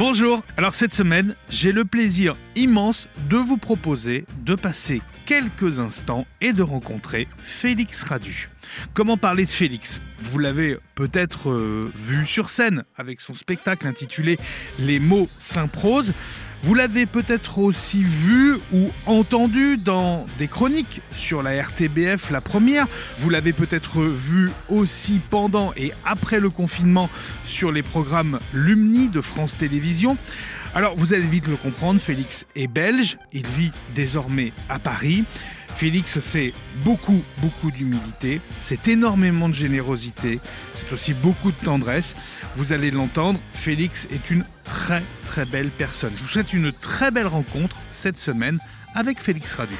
Bonjour, alors cette semaine, j'ai le plaisir immense de vous proposer de passer quelques instants et de rencontrer Félix Radu. Comment parler de Félix? Vous l'avez peut-être euh, vu sur scène avec son spectacle intitulé Les mots Saint-Prose. Vous l'avez peut-être aussi vu ou entendu dans des chroniques sur la RTBF, la première. Vous l'avez peut-être vu aussi pendant et après le confinement sur les programmes Lumni de France Télévisions. Alors vous allez vite le comprendre, Félix est belge, il vit désormais à Paris. Félix, c'est beaucoup, beaucoup d'humilité, c'est énormément de générosité, c'est aussi beaucoup de tendresse. Vous allez l'entendre, Félix est une très, très belle personne. Je vous souhaite une très belle rencontre cette semaine avec Félix Radu.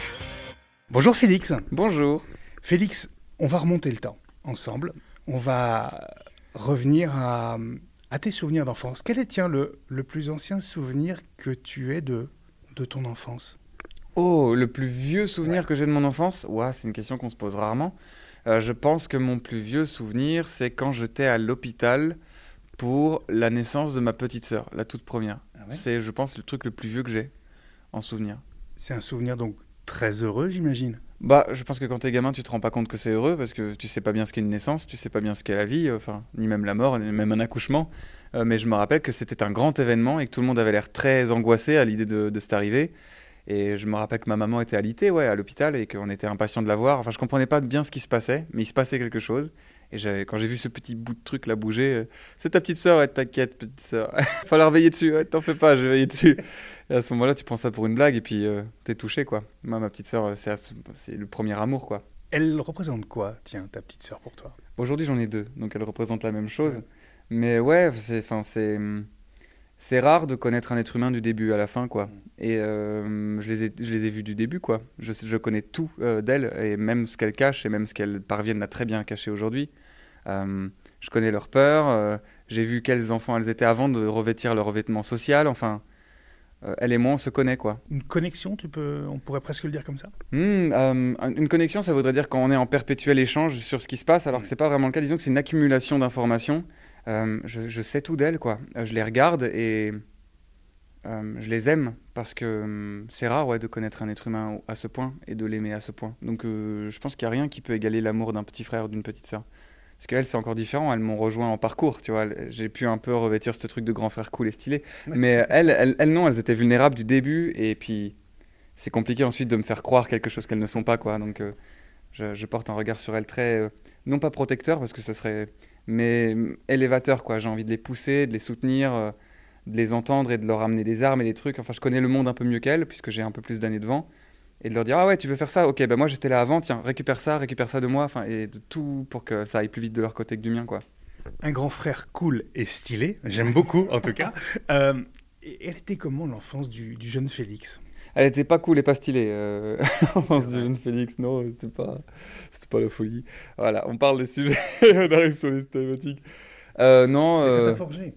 Bonjour Félix. Bonjour. Félix, on va remonter le temps ensemble. On va revenir à, tes souvenirs d'enfance. Quel est, tiens, le, le plus ancien souvenir que tu aies de, de ton enfance? Oh, le plus vieux souvenir que j'ai de mon enfance? C'est une question qu'on se pose rarement. Euh, je pense que mon plus vieux souvenir, c'est quand j'étais à l'hôpital pour la naissance de ma petite sœur, la toute première. Ah c'est, je pense, le truc le plus vieux que j'ai en souvenir. C'est un souvenir donc très heureux, j'imagine? Bah, je pense que quand t'es gamin, tu te rends pas compte que c'est heureux parce que tu sais pas bien ce qu'est une naissance, tu sais pas bien ce qu'est la vie, euh, enfin, ni même la mort, ni même un accouchement. Euh, mais je me rappelle que c'était un grand événement et que tout le monde avait l'air très angoissé à l'idée de, de cette arrivée. Et je me rappelle que ma maman était alitée ouais, à l'hôpital et qu'on était impatient de la voir. Enfin, je comprenais pas bien ce qui se passait, mais il se passait quelque chose. Et quand j'ai vu ce petit bout de truc là bouger, euh, c'est ta petite sœur, ouais, t'inquiète, petite sœur. Falloir veiller dessus, ouais, t'en fais pas, je vais veiller dessus. Et à ce moment-là, tu prends ça pour une blague et puis euh, t'es touché, quoi. Moi, ma petite sœur, euh, c'est le premier amour, quoi. Elle représente quoi, tiens, ta petite sœur pour toi? Aujourd'hui, j'en ai deux, donc elle représente la même chose. Mais ouais, c'est. c'est hum, c'est rare de connaître un être humain du début à la fin, quoi. Et euh, je, les ai, je les ai vus du début, quoi. Je, je connais tout euh, d'elle, et même ce qu'elle cache, et même ce qu'elle parviennent à très bien cacher aujourd'hui. Euh, je connais leur peur, j'ai vu quels enfants elles étaient avant de revêtir leur revêtement social, enfin... elle et moi, on se connaît, quoi. Une connexion, tu peux, on pourrait presque le dire comme ça? Hmm, Une connexion, ça voudrait dire qu'on est en perpétuel échange sur ce qui se passe, alors que c'est pas vraiment le cas. Disons que c'est une accumulation d'informations euh, je, sais tout d'elles, quoi. Euh, je les regarde et euh, je les aime parce que hum, c'est rare ouais, de connaître un être humain à ce point et de l'aimer à ce point. Donc je pense qu'il n'y a rien qui peut égaler l'amour d'un petit frère ou d'une petite sœur. Parce qu'elles, c'est encore différent. Elles m'ont rejoint en parcours, tu vois. J'ai pu un peu revêtir ce truc de grand frère cool et stylé. Mais elles, elles, non, elles étaient vulnérables du début. Et puis, c'est compliqué ensuite de me faire croire quelque chose qu'elles ne sont pas, quoi. Donc, je, je, porte un regard sur elles très, non pas protecteur, parce que ce serait mais élévateur, quoi. J'ai envie de les pousser, de les soutenir, euh, de les entendre et de leur amener des armes et des trucs. Enfin, je connais le monde un peu mieux qu'elles, puisque j'ai un peu plus d'années devant. Et de leur dire, ah ouais, tu veux faire ça? Ok, ben moi j'étais là avant, tiens, récupère ça, récupère ça de moi. Enfin, et de tout pour que ça aille plus vite de leur côté que du mien, quoi. Un grand frère cool et stylé, j'aime beaucoup en tout cas. Euh, elle était comment l'enfance du, du jeune Félix? Elle était pas cool et pas stylée. Euh, l'enfance du jeune Félix, non, c'était pas, c'était pas la folie. Voilà, on parle des sujets, on arrive sur les thématiques. Euh, non. Mais ça t'a euh, forgé.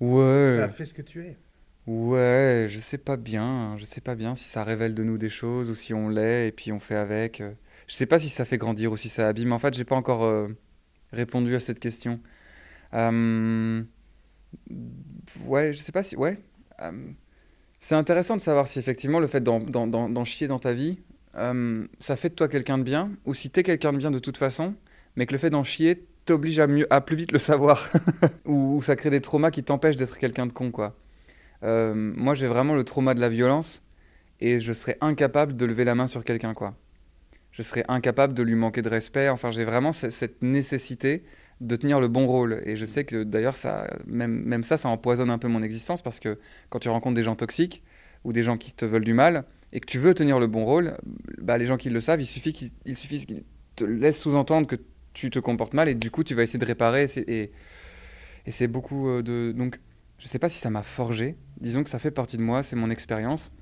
Ouais. Ça a fait ce que tu es. Ouais, je sais pas bien. Je sais pas bien si ça révèle de nous des choses ou si on l'est et puis on fait avec. Je sais pas si ça fait grandir ou si ça abîme. En fait, j'ai pas encore répondu à cette question. ouais, je sais pas si. Ouais. C'est intéressant de savoir si effectivement le fait d'en chier dans ta vie, euh, ça fait de toi quelqu'un de bien, ou si tu es quelqu'un de bien de toute façon, mais que le fait d'en chier t'oblige à, à plus vite le savoir, ou, ça crée des traumas qui t'empêchent d'être quelqu'un de con, quoi. Euh, moi, j'ai vraiment le trauma de la violence, et je serais incapable de lever la main sur quelqu'un, quoi. Je serais incapable de lui manquer de respect. Enfin, j'ai vraiment cette nécessité de tenir le bon rôle. Et je sais que d'ailleurs, ça, même, même ça, ça empoisonne un peu mon existence parce que quand tu rencontres des gens toxiques ou des gens qui te veulent du mal et que tu veux tenir le bon rôle, bah, les gens qui le savent, il suffit qu'ils te laissent sous-entendre que tu te comportes mal et du coup, tu vas essayer de réparer. Et, et c'est beaucoup euh, de. Donc, je sais pas si ça m'a forgé. Disons que ça fait partie de moi, c'est mon expérience.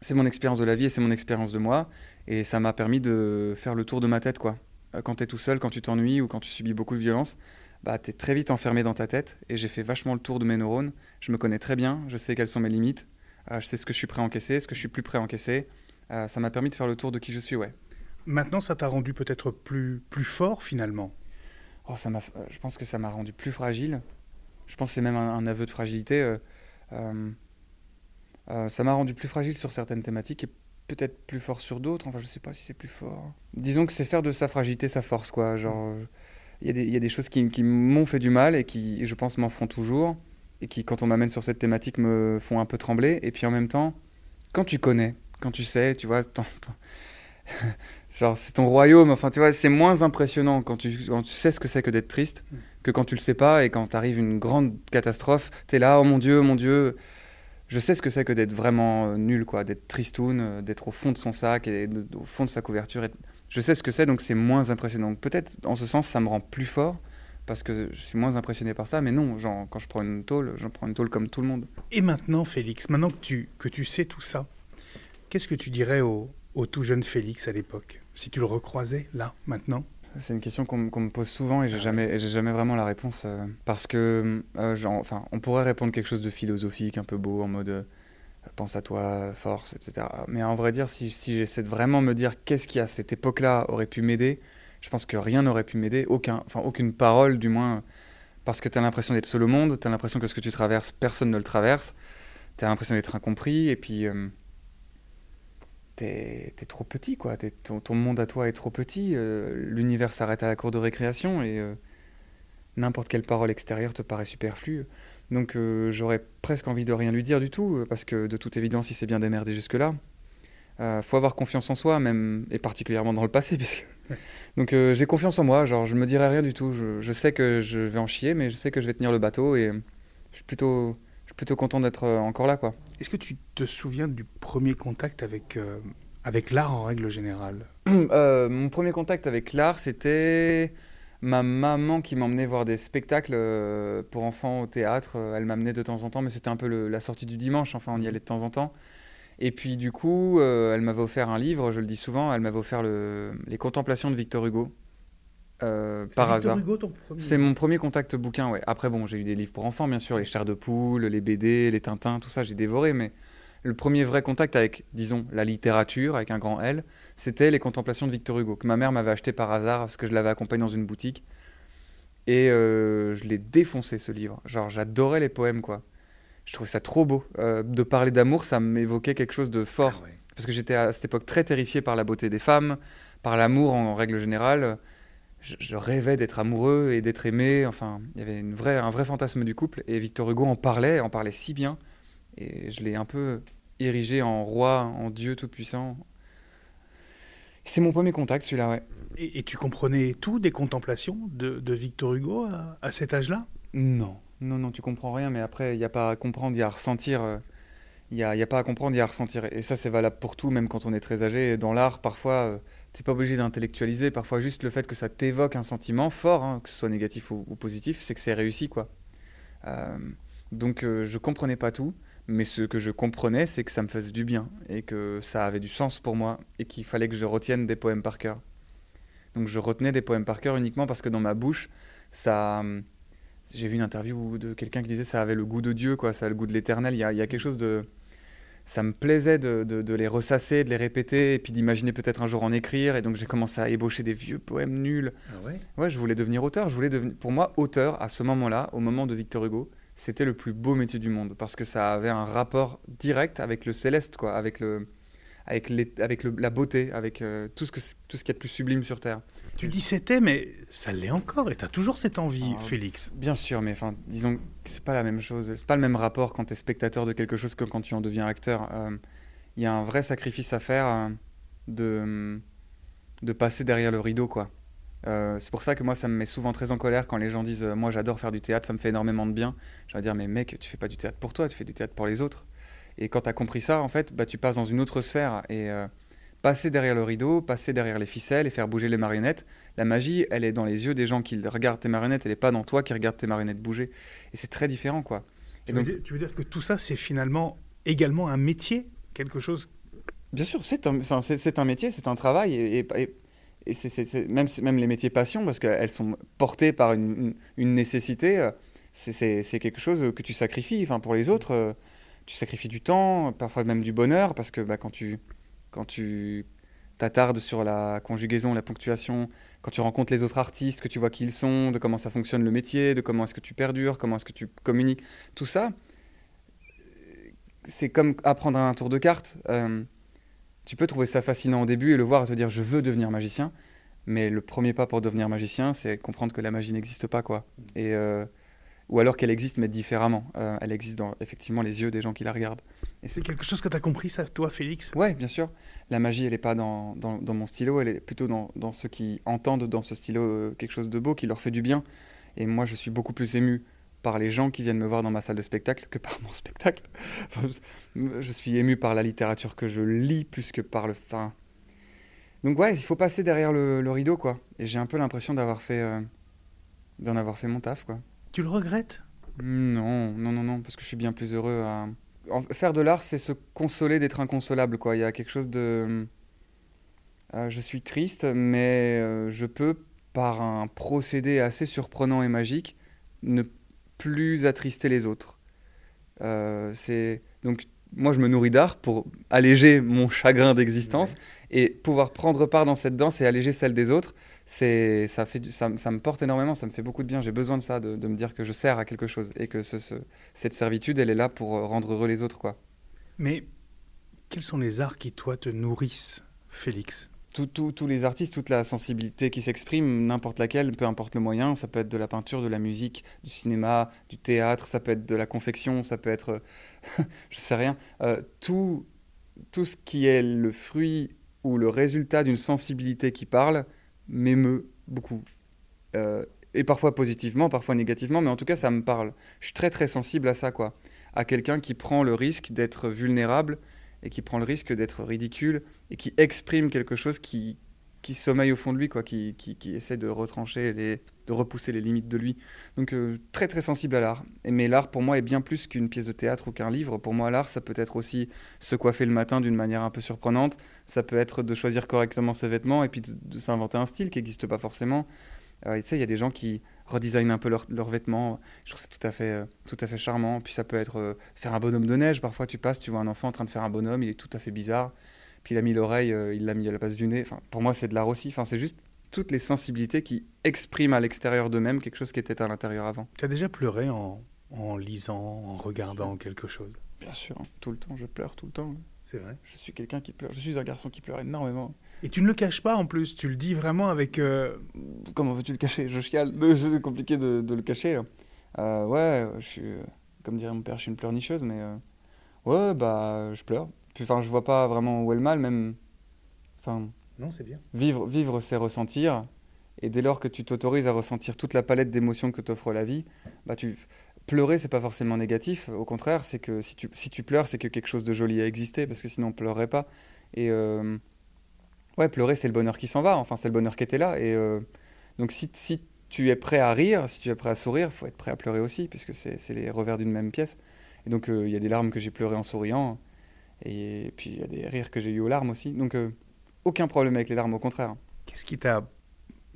C'est mon expérience de la vie et c'est mon expérience de moi. Et ça m'a permis de faire le tour de ma tête, quoi. Euh, quand tu es tout seul, quand tu t'ennuies ou quand tu subis beaucoup de violence, bah, tu es très vite enfermé dans ta tête. Et j'ai fait vachement le tour de mes neurones. Je me connais très bien, je sais quelles sont mes limites, euh, je sais ce que je suis prêt à encaisser, ce que je suis plus prêt à encaisser. Euh, ça m'a permis de faire le tour de qui je suis, ouais. Maintenant, ça t'a rendu peut-être plus, plus fort finalement? Oh, ça Je pense que ça m'a rendu plus fragile. Je pense que c'est même un, aveu de fragilité. ça m'a rendu plus fragile sur certaines thématiques et peut-être plus fort sur d'autres. Enfin, je sais pas si c'est plus fort. Disons que c'est faire de sa fragilité sa force, quoi. Genre, il y, y, a des choses qui, qui m'ont fait du mal et qui, je pense, m'en feront toujours. Et qui, quand on m'amène sur cette thématique, me font un peu trembler. Et puis en même temps, quand tu connais, quand tu sais, tu vois, genre c'est ton royaume, enfin tu vois, c'est moins impressionnant quand tu, quand tu sais ce que c'est que d'être triste mm. que quand tu le sais pas et quand t'arrive une grande catastrophe, tu es là, oh mon Dieu, mon Dieu, je sais ce que c'est que d'être vraiment euh, nul, quoi, d'être tristoun, euh, d'être au fond de son sac et au fond de sa couverture. Et je sais ce que c'est, donc c'est moins impressionnant. Peut-être, en ce sens, ça me rend plus fort parce que je suis moins impressionné par ça, mais non, quand je prends une tôle, j'en prends une tôle comme tout le monde. Et maintenant, Félix, maintenant que tu, que tu sais tout ça, qu'est-ce que tu dirais au tout jeune Félix à l'époque, si tu le recroisais là, maintenant? C'est une question qu'on me pose souvent et j'ai jamais, j'ai jamais vraiment la réponse euh, parce que, euh, genre, enfin, on pourrait répondre quelque chose de philosophique, un peu beau, en mode euh, pense à toi, force, etc. Mais en vrai dire, si, si j'essaie de vraiment me dire qu'est-ce qui à cette époque-là aurait pu m'aider, je pense que rien n'aurait pu m'aider, aucun, enfin aucune parole du moins, parce que tu as l'impression d'être seul au monde, tu as l'impression que ce que tu traverses, personne ne le traverse, tu as l'impression d'être incompris, et puis t'es es trop petit, quoi. ton, monde à toi est trop petit. Euh, l'univers s'arrête à la cour de récréation et euh, n'importe quelle parole extérieure te paraît superflue. Donc euh, j'aurais presque envie de rien lui dire du tout, parce que de toute évidence, il s'est bien démerdé jusque-là. faut avoir confiance en soi, même et particulièrement dans le passé. Donc j'ai confiance en moi. Genre, je me dirai rien du tout. Je, je, sais que je vais en chier, mais je sais que je vais tenir le bateau et je suis plutôt plutôt content d'être euh, encore là. quoi. Est-ce que tu te souviens du premier contact avec, euh, avec l'art en règle générale euh, Mon premier contact avec l'art, c'était ma maman qui m'emmenait voir des spectacles pour enfants au théâtre. Elle m'amenait de temps en temps, mais c'était un peu la sortie du dimanche. Enfin, on y allait de temps en temps. Et puis du coup, elle m'avait offert un livre, je le dis souvent, elle m'avait offert le, Les Contemplations de Victor Hugo. Euh, par hasard. C'est mon premier contact bouquin, ouais. Après, bon, j'ai eu des livres pour enfants, bien sûr, les chairs de poule, les BD, les Tintins, tout ça, j'ai dévoré, mais le premier vrai contact avec, disons, la littérature, avec un grand L, c'était les contemplations de Victor Hugo, que ma mère m'avait acheté par hasard, parce que je l'avais accompagné dans une boutique. Et euh, je l'ai défoncé, ce livre. Genre, j'adorais les poèmes, quoi. Je trouvais ça trop beau. Euh, de parler d'amour, ça m'évoquait quelque chose de fort. Ah parce que j'étais à cette époque très terrifié par la beauté des femmes, par l'amour en règle générale je, rêvais d'être amoureux et d'être aimé. Enfin, il y avait une vraie, un vrai fantasme du couple. Et Victor Hugo en parlait, en parlait si bien. Et je l'ai un peu érigé en roi, en Dieu tout-puissant. C'est mon premier contact, celui-là, ouais. Et, tu comprenais tout des contemplations de, Victor Hugo à, cet âge-là? Non, non, non, tu comprends rien. Mais après, il n'y a pas à comprendre, il y a à ressentir. Euh, il n'y a, a, pas à comprendre, il y a à ressentir. Et ça, c'est valable pour tout, même quand on est très âgé. Dans l'art, parfois, euh, t'es pas obligé d'intellectualiser. Parfois, juste le fait que ça t'évoque un sentiment fort, hein, que ce soit négatif ou, positif, c'est que c'est réussi, quoi. Euh, donc, euh, je comprenais pas tout, mais ce que je comprenais, c'est que ça me faisait du bien et que ça avait du sens pour moi et qu'il fallait que je retienne des poèmes par cœur. Donc, je retenais des poèmes par cœur uniquement parce que dans ma bouche, ça. J'ai vu une interview de quelqu'un qui disait ça avait le goût de Dieu, quoi, ça a le goût de l'éternel. Il y, y a, quelque chose de ça me plaisait de, de, les ressasser, de les répéter, et puis d'imaginer peut-être un jour en écrire. Et donc j'ai commencé à ébaucher des vieux poèmes nuls. Ah ouais? Ouais, je voulais devenir auteur. Je voulais devenir... Pour moi, auteur, à ce moment-là, au moment de Victor Hugo, c'était le plus beau métier du monde, parce que ça avait un rapport direct avec le céleste, quoi, avec, le, avec, les, avec le, la beauté, avec euh, tout ce qu'il tout ce y a de plus sublime sur Terre. Tu dis c'était, mais ça l'est encore. Et tu as toujours cette envie, ah, Félix. Bien sûr, mais enfin, disons que c'est pas la même chose. C'est pas le même rapport quand tu es spectateur de quelque chose que quand tu en deviens acteur. Il euh, y a un vrai sacrifice à faire euh, de, de passer derrière le rideau, quoi. Euh, c'est pour ça que moi, ça me met souvent très en colère quand les gens disent Moi, j'adore faire du théâtre, ça me fait énormément de bien. Je vais dire Mais mec, tu fais pas du théâtre pour toi, tu fais du théâtre pour les autres. Et quand tu as compris ça, en fait, bah, tu passes dans une autre sphère. Et passer derrière le rideau, passer derrière les ficelles et faire bouger les marionnettes. La magie, elle est dans les yeux des gens qui regardent tes marionnettes, elle n'est pas dans toi qui regarde tes marionnettes bouger. Et c'est très différent, quoi. Tu, veux dire, tu, veux dire, que tout ça, c'est finalement également un métier Quelque chose? Bien sûr, c'est un, enfin, c'est, un métier, c'est un travail. Et, et, c'est, même, même les métiers passion, parce qu'elles sont portées par une, une, nécessité, euh, c'est, quelque chose que tu sacrifies. Enfin, pour les autres, euh, tu sacrifies du temps, parfois même du bonheur, parce que bah, quand tu quand tu t'attardes sur la conjugaison, la ponctuation, quand tu rencontres les autres artistes, que tu vois qui ils sont, de comment ça fonctionne le métier, de comment est-ce que tu perdures, comment est-ce que tu communiques, tout ça, c'est comme apprendre un tour de cartes. Euh, tu peux trouver ça fascinant au début et le voir et te dire je veux devenir magicien. Mais le premier pas pour devenir magicien, c'est comprendre que la magie n'existe pas, quoi. Et, euh, ou alors qu'elle existe, mais différemment. Euh, elle existe dans effectivement les yeux des gens qui la regardent. Et c'est quelque chose que tu as compris, ça, toi, Félix? Ouais, bien sûr. La magie, elle n'est pas dans, dans, dans, mon stylo, elle est plutôt dans, dans, ceux qui entendent dans ce stylo quelque chose de beau, qui leur fait du bien. Et moi, je suis beaucoup plus ému par les gens qui viennent me voir dans ma salle de spectacle que par mon spectacle. je suis ému par la littérature que je lis plus que par le. Enfin... Donc ouais, il faut passer derrière le, rideau, quoi. Et j'ai un peu l'impression d'avoir fait, euh, d'en avoir fait mon taf, quoi. Tu le regrettes? Non, non, non, non, parce que je suis bien plus heureux à. faire de l'art, c'est se consoler d'être inconsolable, quoi. Il y a quelque chose de. Euh, je suis triste, mais euh, je peux, par un procédé assez surprenant et magique, ne plus attrister les autres. Euh, c'est donc moi je me nourris d'art pour alléger mon chagrin d'existence et pouvoir prendre part dans cette danse et alléger celle des autres. C'est ça fait ça, ça, me porte énormément, ça me fait beaucoup de bien. J'ai besoin de ça, de, me dire que je sers à quelque chose et que ce, cette servitude elle est là pour rendre heureux les autres quoi. Mais quels sont les arts qui toi te nourrissent, Félix? Tous les artistes, toute la sensibilité qui s'exprime, n'importe laquelle, peu importe le moyen, ça peut être de la peinture, de la musique, du cinéma, du théâtre, ça peut être de la confection, ça peut être, je sais rien, euh, tout, tout ce qui est le fruit ou le résultat d'une sensibilité qui parle m'émeut beaucoup. Euh, et parfois positivement, parfois négativement, mais en tout cas ça me parle. Je suis très très sensible à ça, quoi. À quelqu'un qui prend le risque d'être vulnérable et qui prend le risque d'être ridicule et qui exprime quelque chose qui, qui sommeille au fond de lui, quoi, qui, qui, essaie de retrancher, les, de repousser les limites de lui. Donc euh, très très sensible à l'art. Mais l'art pour moi est bien plus qu'une pièce de théâtre ou qu'un livre. Pour moi l'art ça peut être aussi se coiffer le matin d'une manière un peu surprenante, ça peut être de choisir correctement ses vêtements et puis de, s'inventer un style qui n'existe pas forcément. Euh, tu sais, il y a des gens qui redesignent un peu leurs vêtements. Je trouve ça tout à fait, euh, tout à fait charmant. Puis ça peut être faire un bonhomme de neige. Parfois tu passes, tu vois un enfant en train de faire un bonhomme, il est tout à fait bizarre puis il a mis l'oreille, euh, il l'a mis à la base du nez. Enfin, pour moi, c'est de l'art aussi. Enfin, c'est juste toutes les sensibilités qui expriment à l'extérieur d'eux-mêmes quelque chose qui était à l'intérieur avant. Tu as déjà pleuré en, en, lisant, en regardant quelque chose? Bien sûr, tout le temps, je pleure tout le temps. C'est vrai? Je suis quelqu'un qui pleure. Je suis un garçon qui pleure énormément. Et tu ne le caches pas en plus, tu le dis vraiment avec. Euh, Comment veux-tu le cacher? Je chiale. C'est compliqué de, de, le cacher. Euh, ouais, je suis. Comme dirait mon père, je suis une pleurnicheuse, mais. Ouais, bah, je pleure. Enfin, je vois pas vraiment où est le mal, même. Enfin. Non, c'est bien. Vivre, vivre c'est ressentir. Et dès lors que tu t'autorises à ressentir toute la palette d'émotions que t'offre la vie, bah tu pleurer c'est pas forcément négatif. Au contraire, c'est que si tu, si tu pleures, c'est que quelque chose de joli a existé, parce que sinon on pleurerait pas. Et euh, ouais, pleurer c'est le bonheur qui s'en va. Enfin, c'est le bonheur qui était là. Et euh, donc si, si tu es prêt à rire, si tu es prêt à sourire, faut être prêt à pleurer aussi, puisque c'est les revers d'une même pièce. Et donc euh, il y a des larmes que j'ai pleurées en souriant. Et puis il y a des rires que j'ai eu aux larmes aussi. Donc euh, aucun problème avec les larmes, au contraire. Qu'est-ce qui t'a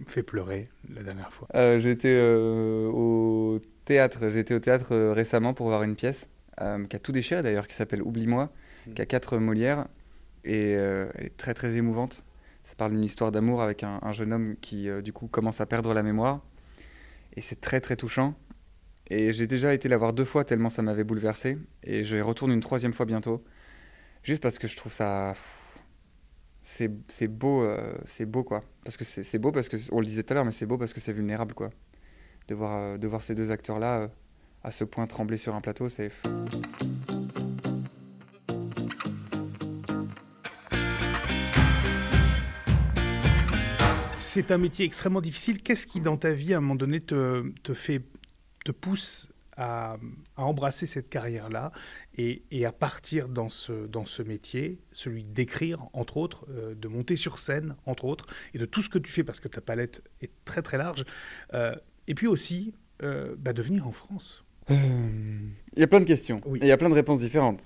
fait pleurer la dernière fois? J'étais au théâtre. J'étais au théâtre récemment pour voir une pièce qui a tout déchiré d'ailleurs, qui s'appelle Oublie-moi, mm. qui a quatre Molières et elle est très très émouvante. Ça parle d'une histoire d'amour avec un, un, jeune homme qui du coup commence à perdre la mémoire et c'est très très touchant. Et j'ai déjà été la voir deux fois tellement ça m'avait bouleversé et je retourne une troisième fois bientôt. Juste parce que je trouve ça. C'est beau, euh, c'est beau quoi. Parce que c'est beau parce que, on le disait tout à l'heure, mais c'est beau parce que c'est vulnérable quoi. De voir, euh, de voir ces deux acteurs-là euh, à ce point trembler sur un plateau, c'est. C'est un métier extrêmement difficile. Qu'est-ce qui, dans ta vie, à un moment donné, te, te fait, te pousse à, embrasser cette carrière-là et, à partir dans ce, dans ce métier, celui d'écrire, entre autres, euh, de monter sur scène, entre autres, et de tout ce que tu fais, parce que ta palette est très très large, euh, et puis aussi euh, bah, de venir en France? Il y a plein de questions, il y a plein de réponses différentes.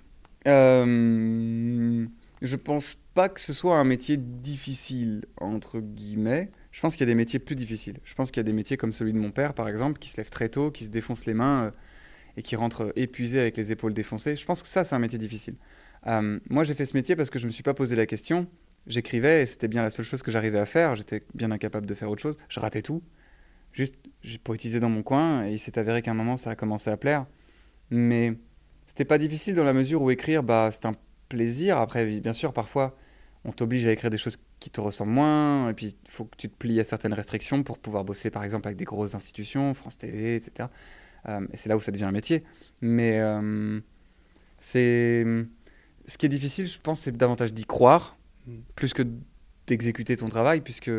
Je pense pas que ce soit un métier difficile, entre guillemets. Je pense qu'il y a des métiers plus difficiles. Je pense qu'il y a des métiers comme celui de mon père, par exemple, qui se lève très tôt, qui se défonce les mains euh, et qui rentre épuisé avec les épaules défoncées. Je pense que ça, c'est un métier difficile. Euh, moi, j'ai fait ce métier parce que je ne me suis pas posé la question. J'écrivais et c'était bien la seule chose que j'arrivais à faire. J'étais bien incapable de faire autre chose. Je ratais tout. Juste, j'ai poétisé dans mon coin et il s'est avéré qu'à un moment, ça a commencé à plaire. Mais c'était pas difficile dans la mesure où écrire, bah, c'est un plaisir. Après, bien sûr, parfois, on t'oblige à écrire des choses qui te ressemblent moins, et puis il faut que tu te plies à certaines restrictions pour pouvoir bosser, par exemple, avec des grosses institutions, France TV, etc. Euh, et c'est là où ça devient un métier. Mais euh, c'est ce qui est difficile, je pense, c'est davantage d'y croire, mm. plus que d'exécuter ton travail, puisque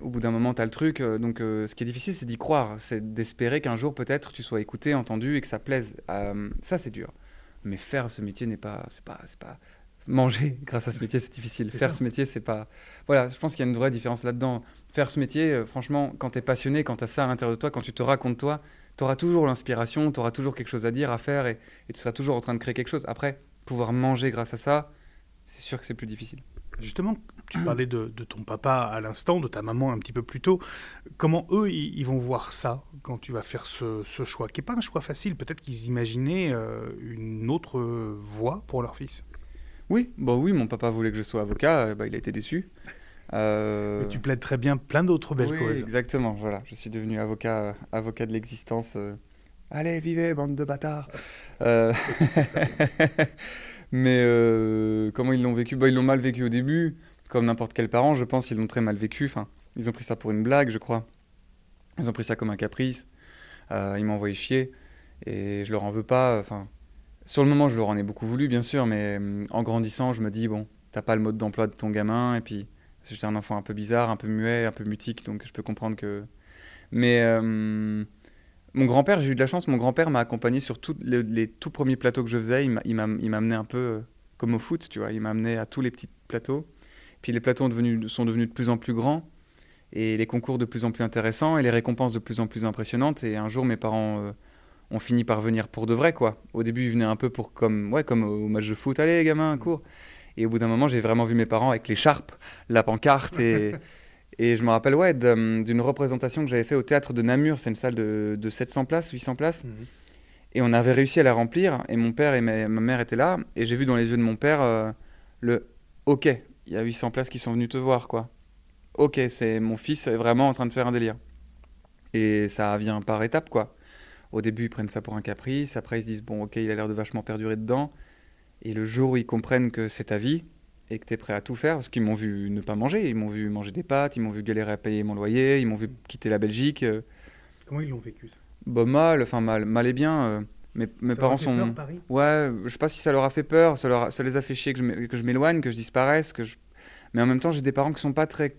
au bout d'un moment, tu as le truc. Euh, donc, ce qui est difficile, c'est d'y croire. C'est d'espérer qu'un jour, peut-être, tu sois écouté, entendu et que ça plaise. ça, c'est dur. Mais faire ce métier n'est pas, c'est pas, c'est pas, manger grâce à ce métier, c'est difficile. Faire ce métier, c'est pas. Voilà, je pense qu'il y a une vraie différence là-dedans. Faire ce métier, euh, franchement, quand tu es passionné, quand tu as ça à l'intérieur de toi, quand tu te racontes toi, tu auras toujours l'inspiration, tu auras toujours quelque chose à dire, à faire et, tu seras toujours en train de créer quelque chose. Après, pouvoir manger grâce à ça, c'est sûr que c'est plus difficile. Justement, tu parlais de, ton papa à l'instant, de ta maman un petit peu plus tôt. Comment eux, ils, vont voir ça quand tu vas faire ce, choix, qui n'est pas un choix facile Peut-être qu'ils imaginaient euh, une autre voie pour leur fils. Oui, bah oui, mon papa voulait que je sois avocat, bah, il a été déçu. Euh... tu plaides très bien plein d'autres belles oui, causes. Exactement, voilà, je suis devenu avocat, avocat de l'existence. Euh. Allez, vivez, bande de bâtards. Euh, mais euh, comment ils l'ont vécu? Bah, Ils l'ont mal vécu au début, comme n'importe quel parent, je pense, ils l'ont très mal vécu. Enfin, ils ont pris ça pour une blague, je crois. Ils ont pris ça comme un caprice. ils m'ont envoyé chier et je leur en veux pas. Enfin, sur le moment, je leur en ai beaucoup voulu, bien sûr, mais hum, en grandissant, je me dis, bon, t'as pas le mode d'emploi de ton gamin, et puis j'étais un enfant un peu bizarre, un peu muet, un peu mutique, donc je peux comprendre que. Mais hum, mon grand-père, j'ai eu de la chance, mon grand-père m'a accompagné sur tous les, tout premiers plateaux que je faisais, il m'a amené un peu euh, comme au foot, tu vois, il m'a amené à tous les petits plateaux. Puis les plateaux sont devenus, sont devenus de plus en plus grands, et les concours de plus en plus intéressants, et les récompenses de plus en plus impressionnantes, et un jour, mes parents. Euh, on finit par venir pour de vrai, quoi. Au début, ils venaient un peu pour comme, ouais, comme au match de foot, allez, gamin, cours. Et au bout d'un moment, j'ai vraiment vu mes parents avec l'écharpe, la pancarte et. Et je me rappelle ouais, d'une représentation que j'avais fait au théâtre de Namur. C'est une salle de, 700 places, 800 places. Mhm. Et on avait réussi à la remplir. Et mon père et ma, mère étaient là. Et j'ai vu dans les yeux de mon père euh, le OK, il y a 800 places qui sont venues te voir, quoi. OK, c'est mon fils est vraiment en train de faire un délire. Et ça vient par étapes, quoi. Au début, ils prennent ça pour un caprice. Après, ils se disent, bon, ok, il a l'air de vachement perdurer dedans. Et le jour où ils comprennent que c'est ta vie et que tu es prêt à tout faire, parce qu'ils m'ont vu ne pas manger, ils m'ont vu manger des pâtes, ils m'ont vu galérer à payer mon loyer, ils m'ont vu quitter la Belgique. Euh. Comment ils l'ont vécu ça? Bah, Mal, enfin mal, mal et bien. Euh. Mes, mes parents sont. Peur, Paris? Ouais, je sais pas si ça leur a fait peur, ça, leur ça les a fait chier que je m'éloigne, que je disparaisse. Que je... Mais en même temps, j'ai des parents qui sont pas très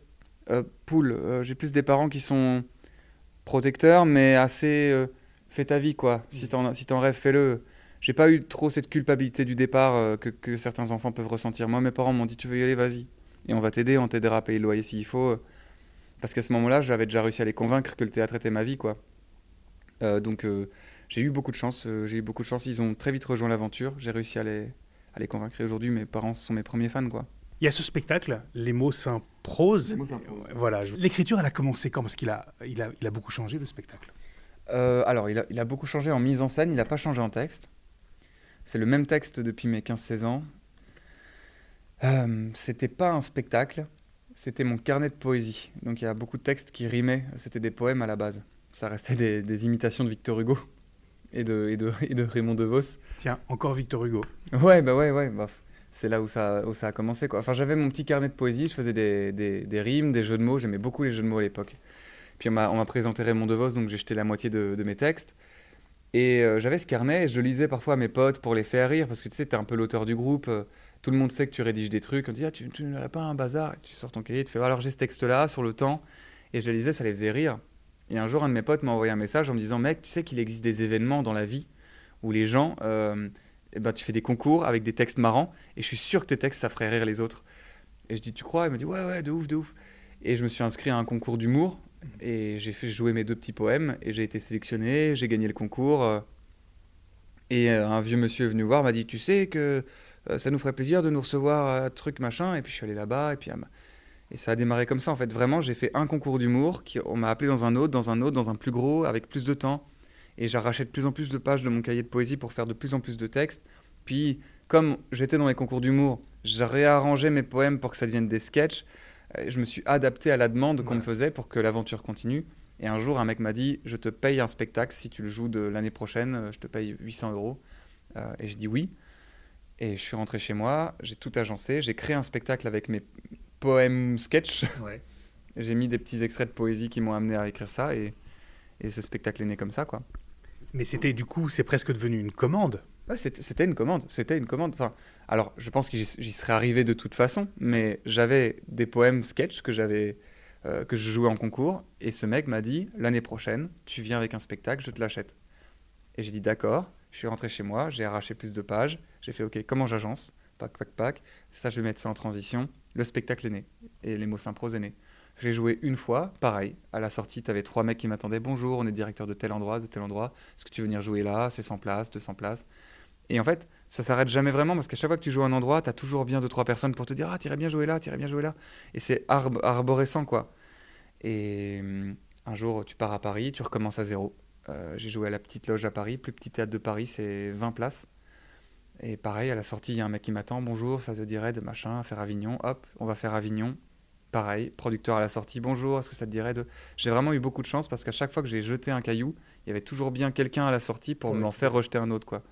euh, poule. j'ai plus des parents qui sont protecteurs, mais assez fais ta vie, quoi. Si t'en si en rêves, fais-le. J'ai pas eu trop cette culpabilité du départ euh, que, que, certains enfants peuvent ressentir. Moi, mes parents m'ont dit Tu veux y aller, vas-y. Et on va t'aider, on t'aidera à payer le loyer s'il faut. Parce qu'à ce moment-là, j'avais déjà réussi à les convaincre que le théâtre était ma vie, quoi. Euh, donc, euh, j'ai eu beaucoup de chance. j'ai eu beaucoup de chance. Ils ont très vite rejoint l'aventure. J'ai réussi à les, à les convaincre. Et aujourd'hui, mes parents sont mes premiers fans, quoi. Il y a ce spectacle, Les mots s'improsent. Voilà. L'écriture, elle a commencé quand? Parce qu'il a, il a, il a beaucoup changé, le spectacle. Euh, alors, il a, beaucoup changé en mise en scène, il n'a pas changé en texte. C'est le même texte depuis mes 15-16 ans. Euh, c'était pas un spectacle, c'était mon carnet de poésie. Donc il y a beaucoup de textes qui rimaient, c'était des poèmes à la base. Ça restait des, imitations de Victor Hugo et de, et de, et de Raymond DeVos. Tiens, encore Victor Hugo. Ouais, bah ouais, ouais. Bah, c'est là où ça, où ça a commencé. Quoi. Enfin, j'avais mon petit carnet de poésie, je faisais des, des rimes, des jeux de mots. J'aimais beaucoup les jeux de mots à l'époque. Puis on m'a présenté Raymond DeVos, donc j'ai jeté la moitié de, mes textes. Et euh, j'avais ce carnet et je le lisais parfois à mes potes pour les faire rire, parce que tu sais, t'es un peu l'auteur du groupe. Euh, tout le monde sait que tu rédiges des trucs. On dit, ah, tu, tu n'aurais pas un bazar et Tu sors ton cahier, tu fais, alors j'ai ce texte-là sur le temps. Et je le lisais, ça les faisait rire. Et un jour, un de mes potes m'a envoyé un message en me disant, mec, tu sais qu'il existe des événements dans la vie où les gens, euh, eh ben, tu fais des concours avec des textes marrants, et je suis sûr que tes textes, ça ferait rire les autres. Et je dis, tu crois? Il me dit, ouais, ouais, de ouf, de ouf. Et je me suis inscrit à un concours d'humour et j'ai fait jouer mes deux petits poèmes et j'ai été sélectionné, j'ai gagné le concours. Euh, et euh, un vieux monsieur est venu voir, m'a dit Tu sais que ça nous ferait plaisir de nous recevoir truc machin. Et puis je suis allé là-bas et puis. Et ça a démarré comme ça en fait. Vraiment, j'ai fait un concours d'humour, qui, on m'a appelé dans un autre, dans un autre, dans un plus gros, avec plus de temps. Et j'arrachais de plus en plus de pages de mon cahier de poésie pour faire de plus en plus de textes. Puis, comme j'étais dans les concours d'humour, j'ai réarrangé mes poèmes pour que ça devienne des sketchs je me suis adapté à la demande qu'on me faisait pour que l'aventure continue. Et un jour, un mec m'a dit Je te paye un spectacle si tu le joues de l'année prochaine, euh, je te paye 800 euros. Euh, et j'ai dit oui. Et je suis rentré chez moi, j'ai tout agencé, j'ai créé un spectacle avec mes poèmes sketch. Ouais. j'ai mis des petits extraits de poésie qui m'ont amené à écrire ça. Et, et ce spectacle est né comme ça, quoi. Mais c'était du coup, c'est presque devenu une commande. Ouais, c'était une commande. C'était une commande. Enfin, alors, je pense que j'y j'y serais arrivé de toute façon, mais j'avais des poèmes sketch que j'avais euh, que je jouais en concours, et ce mec m'a dit l'année prochaine, tu viens avec un spectacle, je te l'achète. Et j'ai dit d'accord. Je suis rentré chez moi, j'ai arraché plus de pages, j'ai fait ok, comment j'agence? Pac, pac, pac. Ça, je vais mettre ça en transition. Le spectacle est né et les mots symprose est né. J'ai joué une fois, pareil. À la sortie, tu avais trois mecs qui m'attendaient. Bonjour, on est directeur de tel endroit, de tel endroit. Est-ce que tu veux venir jouer là? C'est 100 places, 200 places. Et en fait, ça s'arrête jamais vraiment parce qu'à chaque fois que tu joues à un endroit, tu as toujours bien deux, trois personnes pour te dire Ah, t'irais bien jouer là, t'irais bien jouer là. Et c'est arb- arborescent, quoi. Et hum, un jour, tu pars à Paris, tu recommences à zéro. Euh, J'ai joué à la petite loge à Paris, plus petit théâtre de Paris, c'est 20 places. Et pareil, à la sortie, il y a un mec qui m'attend. Bonjour, ça te dirait de machin, faire Avignon. Hop, on va faire Avignon. Pareil, producteur à la sortie. Bonjour, est-ce que ça te dirait de. J'ai vraiment eu beaucoup de chance parce qu'à chaque fois que j'ai jeté un caillou, il y avait toujours bien quelqu'un à la sortie pour Ouais. m'en faire rejeter un autre, quoi.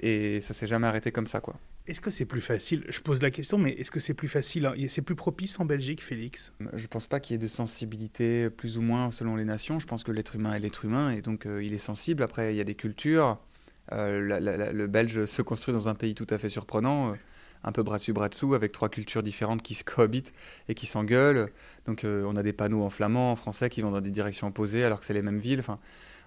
Et ça s'est jamais arrêté comme ça, quoi. Est-ce que c'est plus facile? Je pose la question, mais est-ce que c'est plus facile hein, C'est plus propice en Belgique, Félix? Je pense pas qu'il y ait de sensibilité plus ou moins selon les nations. Je pense que l'être humain est l'être humain et donc euh, il est sensible. Après, il y a des cultures. Euh, la- la- la- le Belge se construit dans un pays tout à fait surprenant, euh, un peu bras dessus bras dessous, avec trois cultures différentes qui se cohabitent et qui s'engueulent. Donc euh, on a des panneaux en flamand, en français qui vont dans des directions opposées alors que c'est les mêmes villes. Enfin,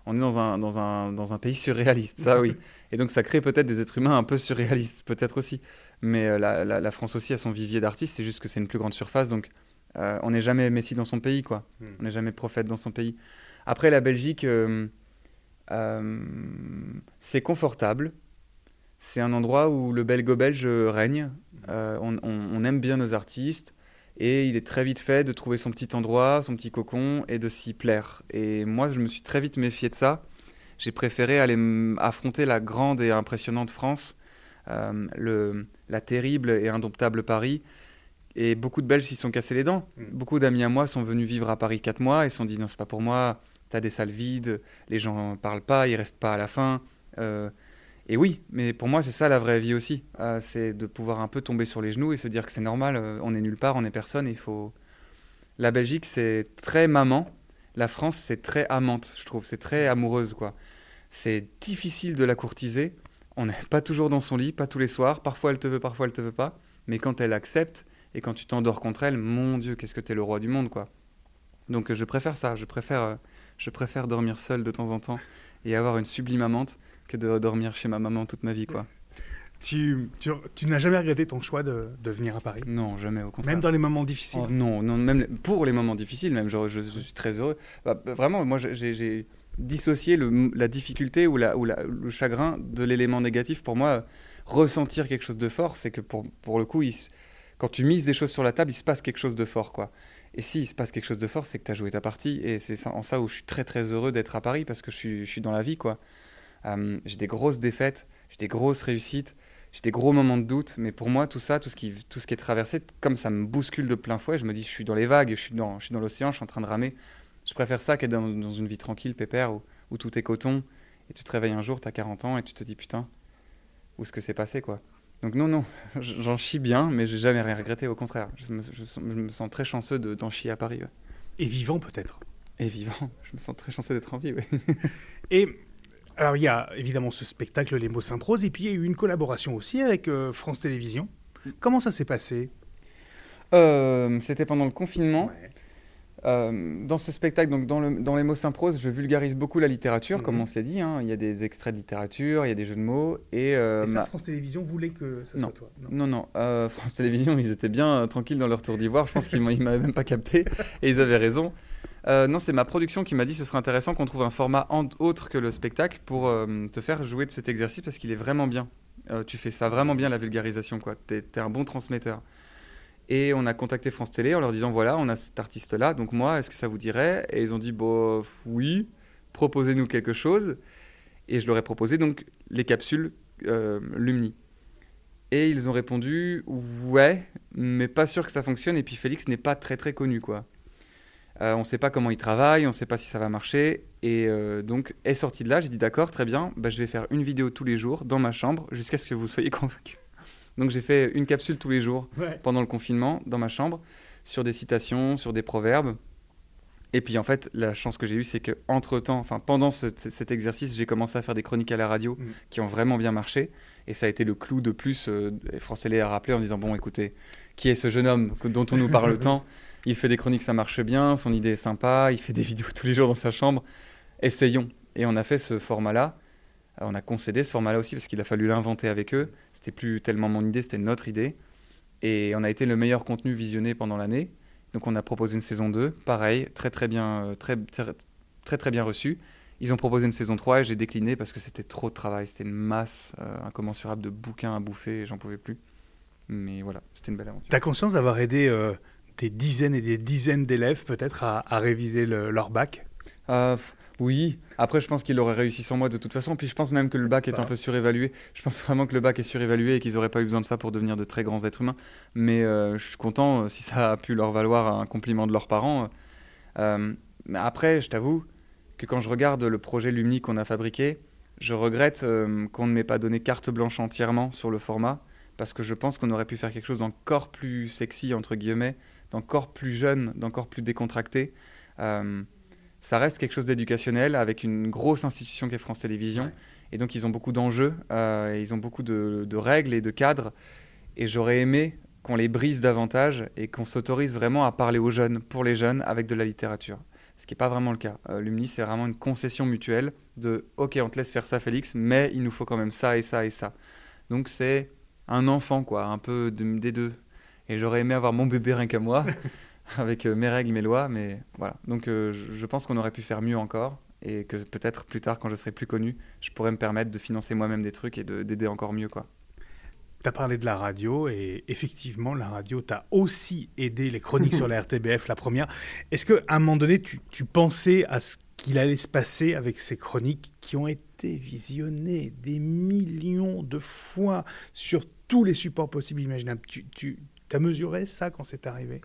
on est dans un, dans, un, dans un pays surréaliste, ça oui. Et donc ça crée peut-être des êtres humains un peu surréalistes, peut-être aussi. Mais euh, la, la- la France aussi a son vivier d'artistes, c'est juste que c'est une plus grande surface. Donc euh, on n'est jamais Messi dans son pays, quoi. Hmm. On n'est jamais prophète dans son pays. Après, la Belgique, euh, c'est confortable. C'est un endroit où le belgo-belge règne. Euh, on, on- on aime bien nos artistes. Et il est très vite fait de trouver son petit endroit, son petit cocon, et de s'y plaire. Et moi, je me suis très vite méfié de ça. J'ai préféré aller affronter la grande et impressionnante France, euh, le, la terrible et indomptable Paris. Et beaucoup de Belges s'y sont cassés les dents. Mm. Beaucoup d'amis à moi sont venus vivre à Paris 4 mois et se sont dit non, c'est pas pour moi, t'as des salles vides, les gens parlent pas, ils restent pas à la fin. Euh, et oui, mais pour moi, c'est ça la vraie vie aussi. Euh, c'est de pouvoir un peu tomber sur les genoux et se dire que c'est normal, euh, on est nulle part, on est personne, il faut. La Belgique, c'est très maman. La France, c'est très amante, je trouve. C'est très amoureuse, quoi. C'est difficile de la courtiser. On n'est pas toujours dans son lit, pas tous les soirs. Parfois, elle te veut, parfois, elle te veut pas. Mais quand elle accepte et quand tu t'endors contre elle, mon Dieu, qu'est-ce que t'es le roi du monde, quoi. Donc, je préfère ça. Je préfère, je préfère dormir seul de temps en temps et avoir une sublime amante que de dormir chez ma maman toute ma vie, quoi. Tu, tu, tu n'as jamais regretté ton choix de, de venir à Paris? Non, jamais, au contraire. Même dans les moments difficiles? Oh, non, non, même pour les moments difficiles, même, genre, je, je suis très heureux. Bah, bah, vraiment, moi, j'ai- dissocié le- la difficulté ou, la, ou la- le chagrin de l'élément négatif. Pour moi, ressentir quelque chose de fort, c'est que pour, pour le coup, il quand tu mises des choses sur la table, il se passe quelque chose de fort, quoi. Et s'il se passe quelque chose de fort, c'est que tu as joué ta partie. Et c'est en ça où je suis très, très heureux d'être à Paris parce que je suis, dans la vie, quoi. J'ai des grosses défaites, j'ai des grosses réussites, j'ai des gros moments de doute, mais pour moi, tout ça, tout ce qui, tout ce qui est traversé, comme ça me bouscule de plein fouet, je me dis, je suis dans les vagues, je suis dans, je suis dans l'océan, je suis en train de ramer. Je préfère ça qu'être dans, dans une vie tranquille, pépère, où, où tout est coton, et tu te réveilles un jour, tu as 40 ans, et tu te dis, putain, où est-ce que c'est passé, quoi. Donc non, non, j'en chie bien, mais j'ai jamais rien regretté, au contraire. Je me, je, je me sens très chanceux de- d'en chier à Paris, ouais. et vivant peut-être. Et vivant, je me sens très chanceux d'être en vie, ouais. Et alors, il y a évidemment ce spectacle Les mots s'improsent, et puis il y a eu une collaboration aussi avec euh, France Télévisions. Comment ça s'est passé? Euh, C'était pendant le confinement. Euh, dans ce spectacle, donc dans, le- dans les mots symprose, je vulgarise beaucoup la littérature, Mhm. comme on se l'a dit. hein. Il y a des extraits de littérature, il y a des jeux de mots. Et, euh, Et ça, ma- France Télévisions voulait que ça Non. soit toi Non, non, euh, France Télévisions, ils étaient bien tranquilles dans leur tour d'ivoire. Je pense qu'ils ils m'avaient même pas capté et ils avaient raison. Non, c'est ma production qui m'a dit ce serait intéressant qu'on trouve un format autre que le spectacle pour te faire jouer de cet exercice parce qu'il est vraiment bien. Tu fais ça vraiment bien, la vulgarisation, quoi. T'es es un bon transmetteur. Et on a contacté France Télé en leur disant voilà, on a cet artiste-là, donc moi, est-ce que ça vous dirait? Et ils ont dit bon, oui, proposez-nous quelque chose. Et je leur ai proposé donc les capsules euh, Lumni. Et ils ont répondu ouais, mais pas sûr que ça fonctionne. Et puis Félix n'est pas très très connu quoi. Euh, on ne sait pas comment il travaille, on ne sait pas si ça va marcher. Et euh, donc, est sorti de là, j'ai dit d'accord, très bien, bah, je vais faire une vidéo tous les jours dans ma chambre jusqu'à ce que vous soyez convaincus. Donc, j'ai fait une capsule tous les jours pendant le confinement dans ma chambre sur des citations, sur des proverbes. Et puis en fait, la chance que j'ai eue, c'est que entre temps, enfin pendant cet exercice, j'ai commencé à faire des chroniques à la radio mm. qui ont vraiment bien marché. Et ça a été le clou de plus. Euh, France Télé a rappelé en disant bon, écoutez, qui est ce jeune homme dont on nous parle tant? Il fait des chroniques, ça marche bien, son idée est sympa, il fait des vidéos tous les jours dans sa chambre. Essayons. Et on a fait ce format-là. On a concédé ce format-là aussi parce qu'il a fallu l'inventer avec eux. C'était plus tellement mon idée, c'était notre idée. Et on a été le meilleur contenu visionné pendant l'année. Donc on a proposé une saison 2, pareil, très très bien, euh, très, très, très, bien reçu. Ils ont proposé une saison 3 et j'ai décliné parce que c'était trop de travail, c'était une masse euh, incommensurable de bouquins à bouffer et j'en pouvais plus. Mais voilà, c'était une belle aventure. T'as conscience d'avoir aidé euh, des dizaines et des dizaines d'élèves peut-être à, réviser leur bac? Oui, après je pense qu'il aurait réussi sans moi de toute façon. Puis je pense même que le bac est un peu surévalué. Je pense vraiment que le bac est surévalué et qu'ils n'auraient pas eu besoin de ça pour devenir de très grands êtres humains. Mais euh, je suis content euh, si ça a pu leur valoir un compliment de leurs parents. Euh, mais après, je t'avoue que quand je regarde le projet Lumni qu'on a fabriqué, je regrette qu'on ne m'ait pas donné carte blanche entièrement sur le format. Parce que je pense qu'on aurait pu faire quelque chose d'encore plus sexy, entre guillemets, d'encore plus jeune, d'encore plus décontracté ça reste quelque chose d'éducationnel avec une grosse institution qui est France Télévisions. Et donc, ils ont beaucoup d'enjeux, euh, ils ont beaucoup de, règles et de cadres. Et j'aurais aimé qu'on les brise davantage et qu'on s'autorise vraiment à parler aux jeunes, pour les jeunes, avec de la littérature. Ce qui n'est pas vraiment le cas. Euh, Lumni, c'est vraiment une concession mutuelle de OK, on te laisse faire ça, Félix, mais il nous faut quand même ça et ça et ça. Donc, c'est un enfant, quoi, un peu des deux. Et j'aurais aimé avoir mon bébé rien qu'à moi. avec euh, mes règles, mes lois, mais voilà. Donc euh, je pense qu'on aurait pu faire mieux encore et que peut-être plus tard, quand je serai plus connu, je pourrais me permettre de financer moi-même des trucs et d'aider encore mieux, quoi. Tu as parlé de la radio et effectivement, la radio t'a aussi aidé les chroniques sur la RTBF, la première. Est-ce qu'à un moment donné, tu, tu pensais à ce qu'il allait se passer avec ces chroniques qui ont été visionnées des millions de fois sur tous les supports possibles imaginables? Tu, tu as mesuré ça quand c'est arrivé?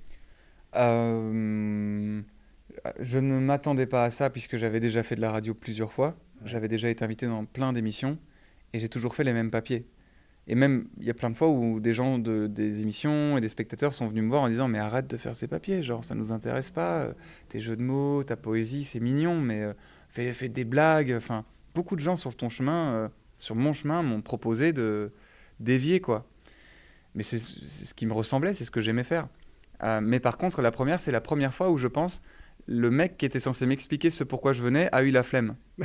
Euh, je ne m'attendais pas à ça puisque j'avais déjà fait de la radio plusieurs fois. J'avais déjà été invité dans plein d'émissions et j'ai toujours fait les mêmes papiers. Et même, il y a plein de fois où des gens de, des émissions et des spectateurs sont venus me voir en disant Mais arrête de faire ces papiers, genre ça nous intéresse pas. Tes jeux de mots, ta poésie, c'est mignon, mais euh, fais, des blagues. Enfin, beaucoup de gens sur ton chemin, euh, sur mon chemin, m'ont proposé de dévier, quoi. Mais c'est ce qui me ressemblait, c'est ce que j'aimais faire. Euh, mais par contre, la première, c'est la première fois où je pense le mec qui était censé m'expliquer ce pourquoi je venais a eu la flemme.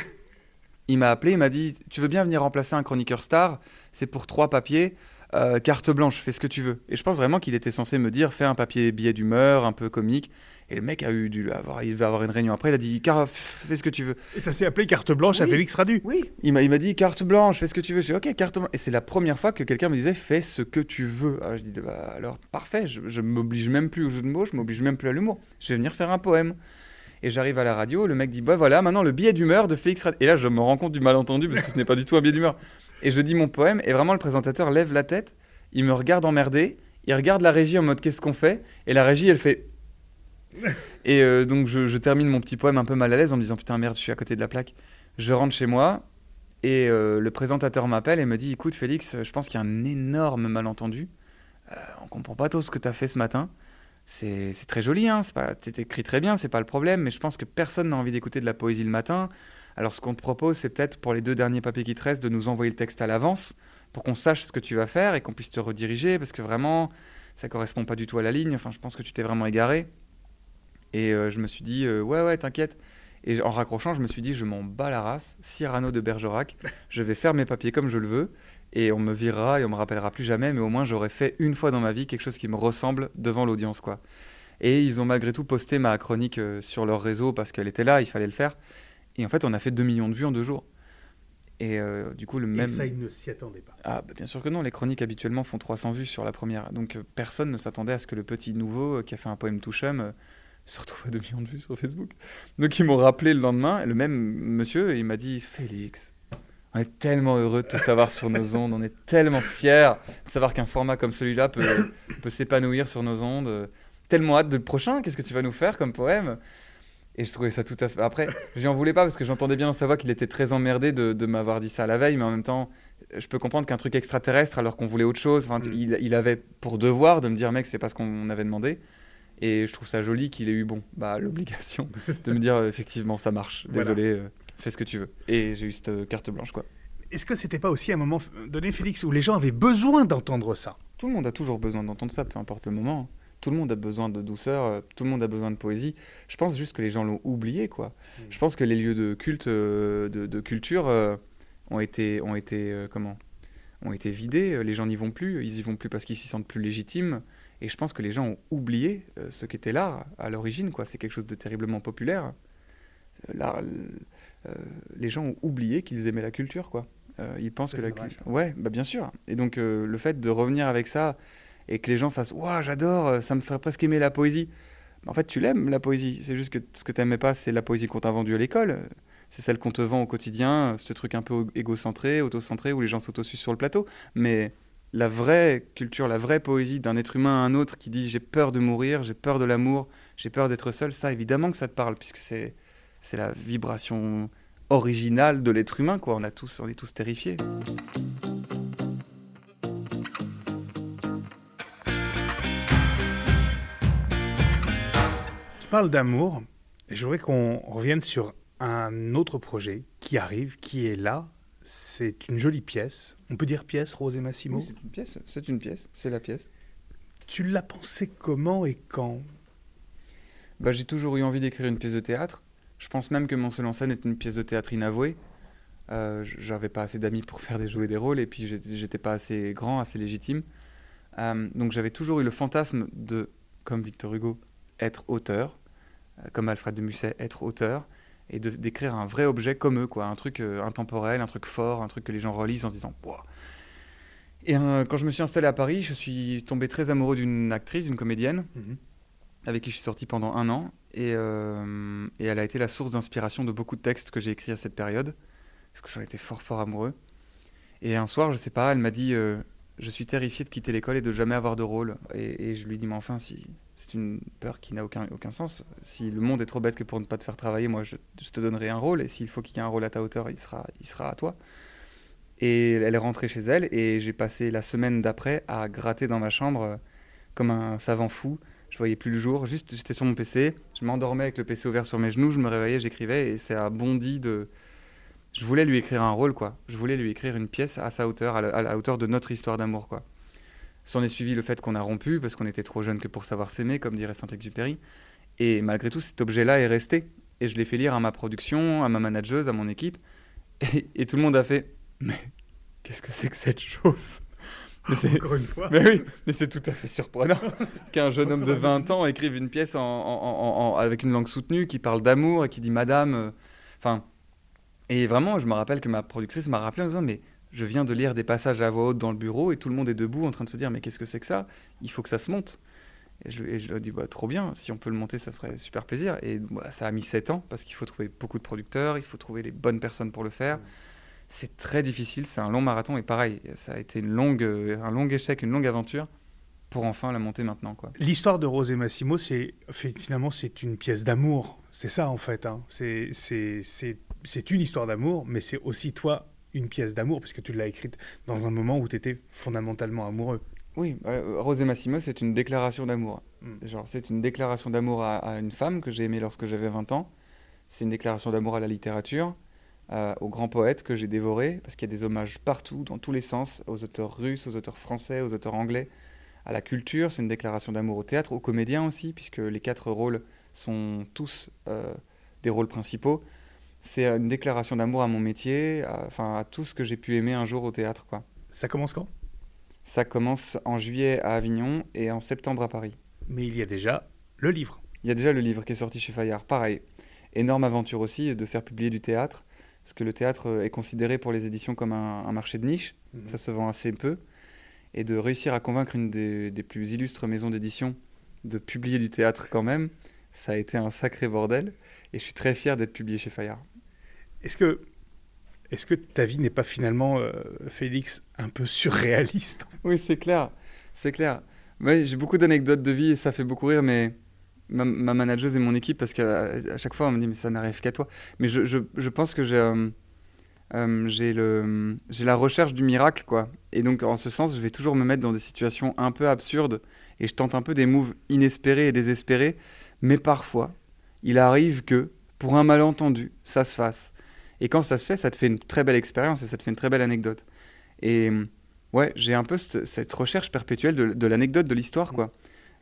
Il m'a appelé, il m'a dit Tu veux bien venir remplacer un chroniqueur star? C'est pour trois papiers. Euh, carte blanche, fais ce que tu veux. Et je pense vraiment qu'il était censé me dire, fais un papier billet d'humeur, un peu comique. Et le mec a eu dû avoir, il devait avoir une réunion après, il a dit, fais ce que tu veux. Et ça s'est appelé carte blanche à Félix Radu. Oui. Il m'a, il m'a dit, carte blanche, fais ce que tu veux. Je dit, ok, carte blanche. Et c'est la première fois que quelqu'un me disait, fais ce que tu veux. Alors je dis, bah, alors parfait, je, je m'oblige même plus au jeu de mots, je m'oblige même plus à l'humour. Je vais venir faire un poème. Et j'arrive à la radio, le mec dit, bah voilà, maintenant le billet d'humeur de Félix Radu. Et là, je me rends compte du malentendu parce que ce n'est pas du tout un billet d'humeur. Et je dis mon poème, et vraiment le présentateur lève la tête il me regarde emmerdé, il regarde la régie en mode qu'est-ce qu'on fait? Et la régie, elle fait. Et euh, donc je, termine mon petit poème un peu mal à l'aise en me disant putain merde, je suis à côté de la plaque. Je rentre chez moi et euh, le présentateur m'appelle et me dit écoute Félix, je pense qu'il y a un énorme malentendu. Euh, on comprend pas tout ce que tu as fait ce matin. C'est très joli, hein, tu écrit très bien, c'est pas le problème, mais je pense que personne n'a envie d'écouter de la poésie le matin. Alors ce qu'on te propose, c'est peut-être pour les deux derniers papiers qui te restent de nous envoyer le texte à l'avance pour qu'on sache ce que tu vas faire et qu'on puisse te rediriger, parce que vraiment, ça correspond pas du tout à la ligne. Enfin, je pense que tu t'es vraiment égaré. Et euh, je me suis dit, euh, ouais, ouais, t'inquiète. Et en raccrochant, je me suis dit, je m'en bats la race, Cyrano de Bergerac, je vais faire mes papiers comme je le veux, et on me virera et on me rappellera plus jamais, mais au moins j'aurais fait une fois dans ma vie quelque chose qui me ressemble devant l'audience, quoi. Et ils ont malgré tout posté ma chronique euh, sur leur réseau parce qu'elle était là, il fallait le faire. Et en fait, on a fait 2 millions de vues en deux jours. Et euh, du coup, le même. Et ça, ils ne s'y attendaient pas. Ah, bah, bien sûr que non. Les chroniques habituellement font 300 vues sur la première. Donc euh, personne ne s'attendait à ce que le petit nouveau euh, qui a fait un poème touchum se retrouve à 2 millions de vues sur Facebook. Donc ils m'ont rappelé le lendemain, le même monsieur, il m'a dit Félix, on est tellement heureux de te savoir sur nos ondes, on est tellement fiers de savoir qu'un format comme celui-là peut, peut s'épanouir sur nos ondes. tellement hâte de le prochain. Qu'est-ce que tu vas nous faire comme poème? Et je trouvais ça tout à fait. Après, je lui en voulais pas parce que j'entendais bien dans sa voix qu'il était très emmerdé de, de m'avoir dit ça la veille, mais en même temps, je peux comprendre qu'un truc extraterrestre alors qu'on voulait autre chose. Enfin, Mm. il, il avait pour devoir de me dire, mec, c'est pas ce qu'on avait demandé. Et je trouve ça joli qu'il ait eu, bon, bah, l'obligation de me dire, euh, effectivement, ça marche. Voilà. Désolé, euh, fais ce que tu veux. Et j'ai eu cette euh, carte blanche, quoi. Est-ce que c'était pas aussi un moment donné, Félix, où les gens avaient besoin d'entendre ça? Tout le monde a toujours besoin d'entendre ça, peu importe le moment. Tout le monde a besoin de douceur, tout le monde a besoin de poésie. Je pense juste que les gens l'ont oublié, quoi. Mm. Je pense que les lieux de culte, de, de culture, ont été, ont été comment? Ont été vidés. Les gens n'y vont plus. Ils y vont plus parce qu'ils s'y sentent plus légitimes. Et je pense que les gens ont oublié euh, ce qu'était l'art à l'origine, quoi. C'est quelque chose de terriblement populaire. Euh, L'art, euh, les gens ont oublié qu'ils aimaient la culture, quoi. Euh, ils pensent que la culture. Ouais, bah bien sûr. Et donc euh, le fait de revenir avec ça et que les gens fassent Waouh, j'adore, ça me ferait presque aimer la poésie. En fait, tu l'aimes, la poésie. C'est juste que ce que tu n'aimais pas, c'est la poésie qu'on t'a vendue à l'école. C'est celle qu'on te vend au quotidien, ce truc un peu égocentré, autocentré, où les gens s'autosuent sur le plateau. Mais la vraie culture, la vraie poésie d'un être humain à un autre qui dit j'ai peur de mourir, j'ai peur de l'amour, j'ai peur d'être seul, ça évidemment que ça te parle, puisque c'est c'est la vibration originale de l'être humain, quoi. On, a tous, on est tous terrifiés. Tu parles d'amour, et je voudrais qu'on revienne sur un autre projet qui arrive, qui est là. C'est une jolie pièce. On peut dire pièce, Rose et Massimo Oui, c'est une pièce, c'est une pièce, c'est la pièce. Tu l'as pensé comment et quand? Bah, j'ai toujours eu envie d'écrire une pièce de théâtre. Je pense même que mon seul en scène est une pièce de théâtre inavouée. Euh, J'avais pas assez d'amis pour faire des jouer des rôles et puis j'étais j'étais pas assez grand, assez légitime. Euh, donc j'avais toujours eu le fantasme de, comme Victor Hugo, être auteur, euh, comme Alfred de Musset, être auteur et d'écrire un vrai objet comme eux, quoi, un truc euh, intemporel, un truc fort, un truc que les gens relisent en se disant. Et euh, quand je me suis installé à Paris, je suis tombé très amoureux d'une actrice, d'une comédienne avec qui je suis sorti pendant un an. Et, euh, et elle a été la source d'inspiration de beaucoup de textes que j'ai écrits à cette période. Parce que j'en étais fort, fort amoureux. Et un soir, je sais pas, elle m'a dit Je suis terrifié de quitter l'école et de jamais avoir de rôle. Et, et je lui dis Mais enfin, si, c'est une peur qui n'a aucun, aucun sens. Si le monde est trop bête que pour ne pas te faire travailler, moi, je, te donnerai un rôle. Et s'il faut qu'il y ait un rôle à ta hauteur, il sera, il sera à toi. Et elle est rentrée chez elle. Et j'ai passé la semaine d'après à gratter dans ma chambre euh, comme un savant fou je voyais plus le jour, juste j'étais sur mon PC, je m'endormais avec le PC ouvert sur mes genoux, je me réveillais, j'écrivais et c'est un bondi de. Je voulais lui écrire un rôle, quoi. Je voulais lui écrire une pièce à sa hauteur, à la, à la hauteur de notre histoire d'amour, quoi. S'en est suivi le fait qu'on a rompu parce qu'on était trop jeunes que pour savoir s'aimer, comme dirait Saint-Exupéry. Et malgré tout, cet objet-là est resté. Et je l'ai fait lire à ma production, à ma manageuse, à mon équipe. Et, et tout le monde a fait Mais qu'est-ce que c'est que cette chose? Mais c'est- Encore une fois. mais oui, mais c'est tout à fait surprenant qu'un jeune homme de 20 ans écrive une pièce en, en- en- en- avec une langue soutenue qui parle d'amour et qui dit madame. Enfin, et vraiment, je me rappelle que ma productrice m'a rappelé en disant mais je viens de lire des passages à voix haute dans le bureau et tout le monde est debout en train de se dire mais qu'est-ce que c'est que ça? Il faut que ça se monte. Et je, et je lui ai dit bah, trop bien, si on peut le monter, ça ferait super plaisir. Et bah, ça a mis 7 ans parce qu'il faut trouver beaucoup de producteurs, il faut trouver les bonnes personnes pour le faire. C'est très difficile, c'est un long marathon et pareil, ça a été une longue, un long échec, une longue aventure pour enfin la monter maintenant. Quoi. L'histoire de Rose et Massimo, c'est finalement c'est une pièce d'amour. C'est ça en fait. hein. C'est c'est- c'est- c'est une histoire d'amour, mais c'est aussi toi une pièce d'amour puisque tu l'as écrite dans un moment où tu étais fondamentalement amoureux. Oui, euh, Rose et Massimo, c'est une déclaration d'amour. Mm. Genre, c'est une déclaration d'amour à, à une femme que j'ai aimée lorsque j'avais 20 ans. C'est une déclaration d'amour à la littérature, euh, aux grands poètes que j'ai dévorés, parce qu'il y a des hommages partout, dans tous les sens, aux auteurs russes, aux auteurs français, aux auteurs anglais, à la culture. C'est une déclaration d'amour au théâtre, aux comédiens aussi, puisque les quatre rôles sont tous euh, des rôles principaux. C'est euh, une déclaration d'amour à mon métier, à- enfin à tout ce que j'ai pu aimer un jour au théâtre, quoi. Ça commence quand? Ça commence en juillet à Avignon et en septembre à Paris. Mais il y a déjà le livre. Il y a déjà le livre qui est sorti chez Fayard. Pareil, énorme aventure aussi de faire publier du théâtre, parce que le théâtre euh, est considéré pour les éditions comme un, un marché de niche, Mhm. ça se vend assez peu, et de réussir à convaincre une des, des plus illustres maisons d'édition de publier du théâtre quand même, ça a été un sacré bordel, et je suis très fier d'être publié chez Fayard. Est-ce que est-ce que ta vie n'est pas finalement, euh, Félix, un peu surréaliste? Oui, c'est clair, c'est clair. J'ai beaucoup d'anecdotes de vie et ça fait beaucoup rire, mais ma, ma manageuse et mon équipe, parce qu'à à chaque fois, on me dit, mais ça n'arrive qu'à toi. Mais je, pense que j'ai euh, euh, j'ai la recherche du miracle, quoi. Et donc, en ce sens, je vais toujours me mettre dans des situations un peu absurdes et je tente un peu des moves inespérés et désespérés. Mais parfois, il arrive que, pour un malentendu, ça se fasse. Et quand ça se fait, ça te fait une très belle expérience et ça te fait une très belle anecdote. Et ouais, j'ai un peu cette, cette recherche perpétuelle de, l'anecdote, de l'histoire, quoi.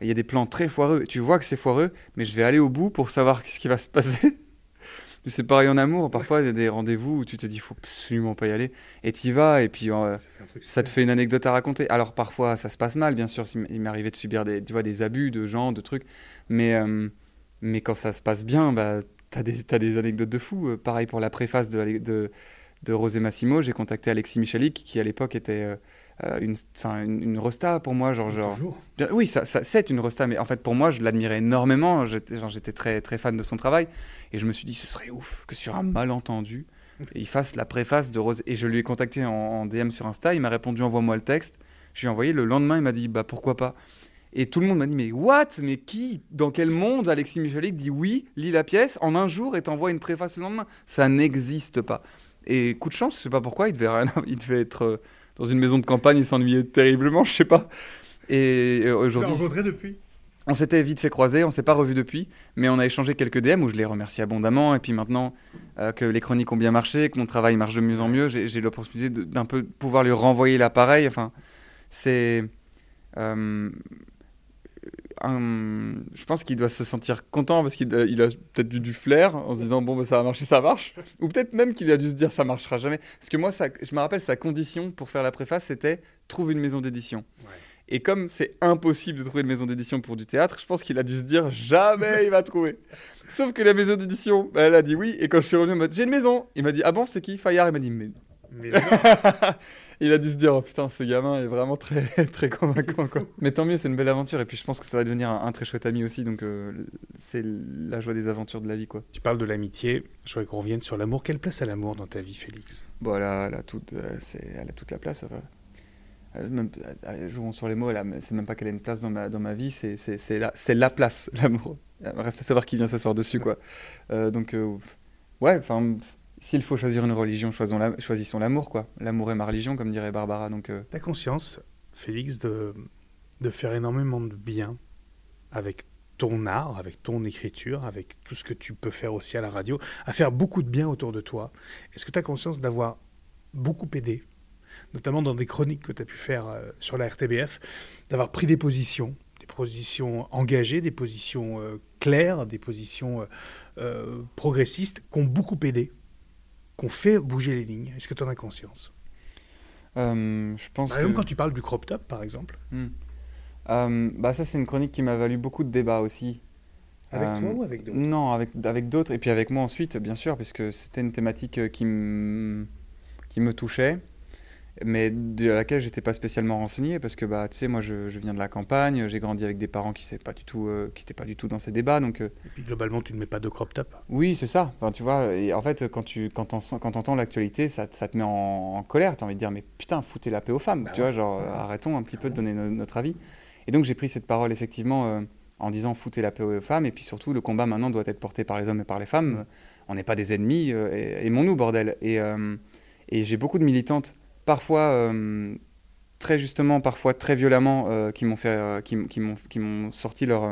Il y a des plans très foireux. Tu vois que c'est foireux, mais je vais aller au bout pour savoir ce qui va se passer. C'est pareil en amour. Parfois, il y a des rendez-vous où tu te dis, faut absolument pas y aller. Et tu y vas, et puis euh, Ça te fait une anecdote à raconter. Alors parfois, ça se passe mal, bien sûr. Il m'est arrivé de subir des, tu vois, des abus de gens, de trucs. Mais, euh, mais quand ça se passe bien, bah, tu as des, t'as des anecdotes de fou. Euh, pareil pour la préface de, Ale- de, de Rosé Massimo, j'ai contacté Alexis Michalik, qui à l'époque était euh, euh, une, une, une rosta pour moi. Genre, genre, Toujours. Oui, ça, ça- c'est une rosta, mais en fait, pour moi, je l'admirais énormément. J'étais très, très fan de son travail. Et je me suis dit, ce serait ouf que sur un malentendu, il fasse la préface de Rose. Et je lui ai contacté en, en DM sur Insta. Il m'a répondu, envoie-moi le texte. Je lui ai envoyé. Le lendemain, il m'a dit, bah pourquoi pas? Et tout le monde m'a dit, mais what? Mais qui Dans quel monde Alexis Michalik dit oui, lis la pièce en un jour et t'envoie une préface le lendemain? Ça n'existe pas. Et coup de chance, je sais pas pourquoi, il devait, rien- il devait être euh, dans une maison de campagne, il s'ennuyait terriblement, je sais pas. Et euh, aujourd'hui, rencontré depuis? on s'était vite fait croiser, on s'est pas revu depuis, mais on a échangé quelques DM où je les remercie abondamment. Et puis maintenant euh, que les chroniques ont bien marché, que mon travail marche de mieux en mieux, j'ai l'opportunité d'un peu pouvoir lui renvoyer l'appareil. Enfin, c'est. euh, un- je pense qu'il doit se sentir content parce qu'il a, il a peut-être eu du flair en se disant bon bah, ça a marché, ça marche. Ou peut-être même qu'il a dû se dire ça marchera jamais. Parce que moi, ça, je me rappelle sa condition pour faire la préface, c'était trouve une maison d'édition. Ouais. Et comme c'est impossible de trouver une maison d'édition pour du théâtre, je pense qu'il a dû se dire jamais il va trouver. Sauf que la maison d'édition, bah, elle a dit oui. Et quand je suis revenu j'ai une maison, il m'a dit ah bon c'est qui? Fayard Il m'a dit mais Mais il a dû se dire oh putain ce gamin est vraiment très très convaincant quoi. Mais tant mieux c'est une belle aventure et puis je pense que ça va devenir un, un très chouette ami aussi donc euh, c'est la joie des aventures de la vie quoi. tu parles de l'amitié. Je voudrais qu'on revienne sur l'amour. Quelle place a l'amour dans ta vie, Félix? Bon elle a, elle a toute euh, c'est elle a toute la place. Elle- même, jouons sur les mots, elle a- c'est même pas qu'elle a une place dans ma, dans ma vie, c'est, c'est, c'est, la, c'est la place, l'amour. Il Reste à savoir qui vient s'asseoir dessus, quoi. Euh, donc, euh, ouais, enfin, s'il faut choisir une religion, choisissons, la- choisissons l'amour, quoi. L'amour est ma religion, comme dirait Barbara. Donc, euh, conscience, Félix, de, faire énormément de bien avec ton art, avec ton écriture, avec tout ce que tu peux faire aussi à la radio, à faire beaucoup de bien autour de toi. Est-ce que tu as conscience d'avoir beaucoup aidé, notamment dans des chroniques que tu as pu faire euh, sur la RTBF, d'avoir pris des positions, des positions engagées, des positions euh, claires, des positions euh, progressistes, qui ont beaucoup aidé, qui ont fait bouger les lignes. Est-ce que tu en as conscience? Euh, je pense que... exemple, quand tu parles du crop top, par exemple. Euh, bah, ça, c'est une chronique qui m'a valu beaucoup de débats aussi. Avec Euh, toi ou avec d'autres? Non, avec, avec d'autres, et puis avec moi ensuite, bien sûr, puisque c'était une thématique qui, qui me touchait, mais de laquelle j'étais pas spécialement renseigné, parce que bah, tu sais, moi je, je viens de la campagne, j'ai grandi avec des parents qui n'étaient pas, du tout, euh, qui étaient pas du tout dans ces débats, donc euh, Et puis globalement, tu ne mets pas de crop top. oui, c'est ça. Enfin, tu vois, et en fait, quand tu quand t'en- quand entends l'actualité, ça, ça te met en, en colère. Tu as envie de dire, mais putain, foutez la paix aux femmes. Bah tu ouais. vois, genre, arrêtons un petit peu de donner no- notre avis. Et donc, j'ai pris cette parole, effectivement, euh, en disant, foutez la paix aux femmes. Et puis surtout, le combat maintenant doit être porté par les hommes et par les femmes. On n'est pas des ennemis. Aimons-nous, bordel. Et, et j'ai beaucoup de militantes, parfois. euh, très justement, parfois très violemment, euh, qui m'ont fait, euh, qui, qui m'ont, qui m'ont sorti leur,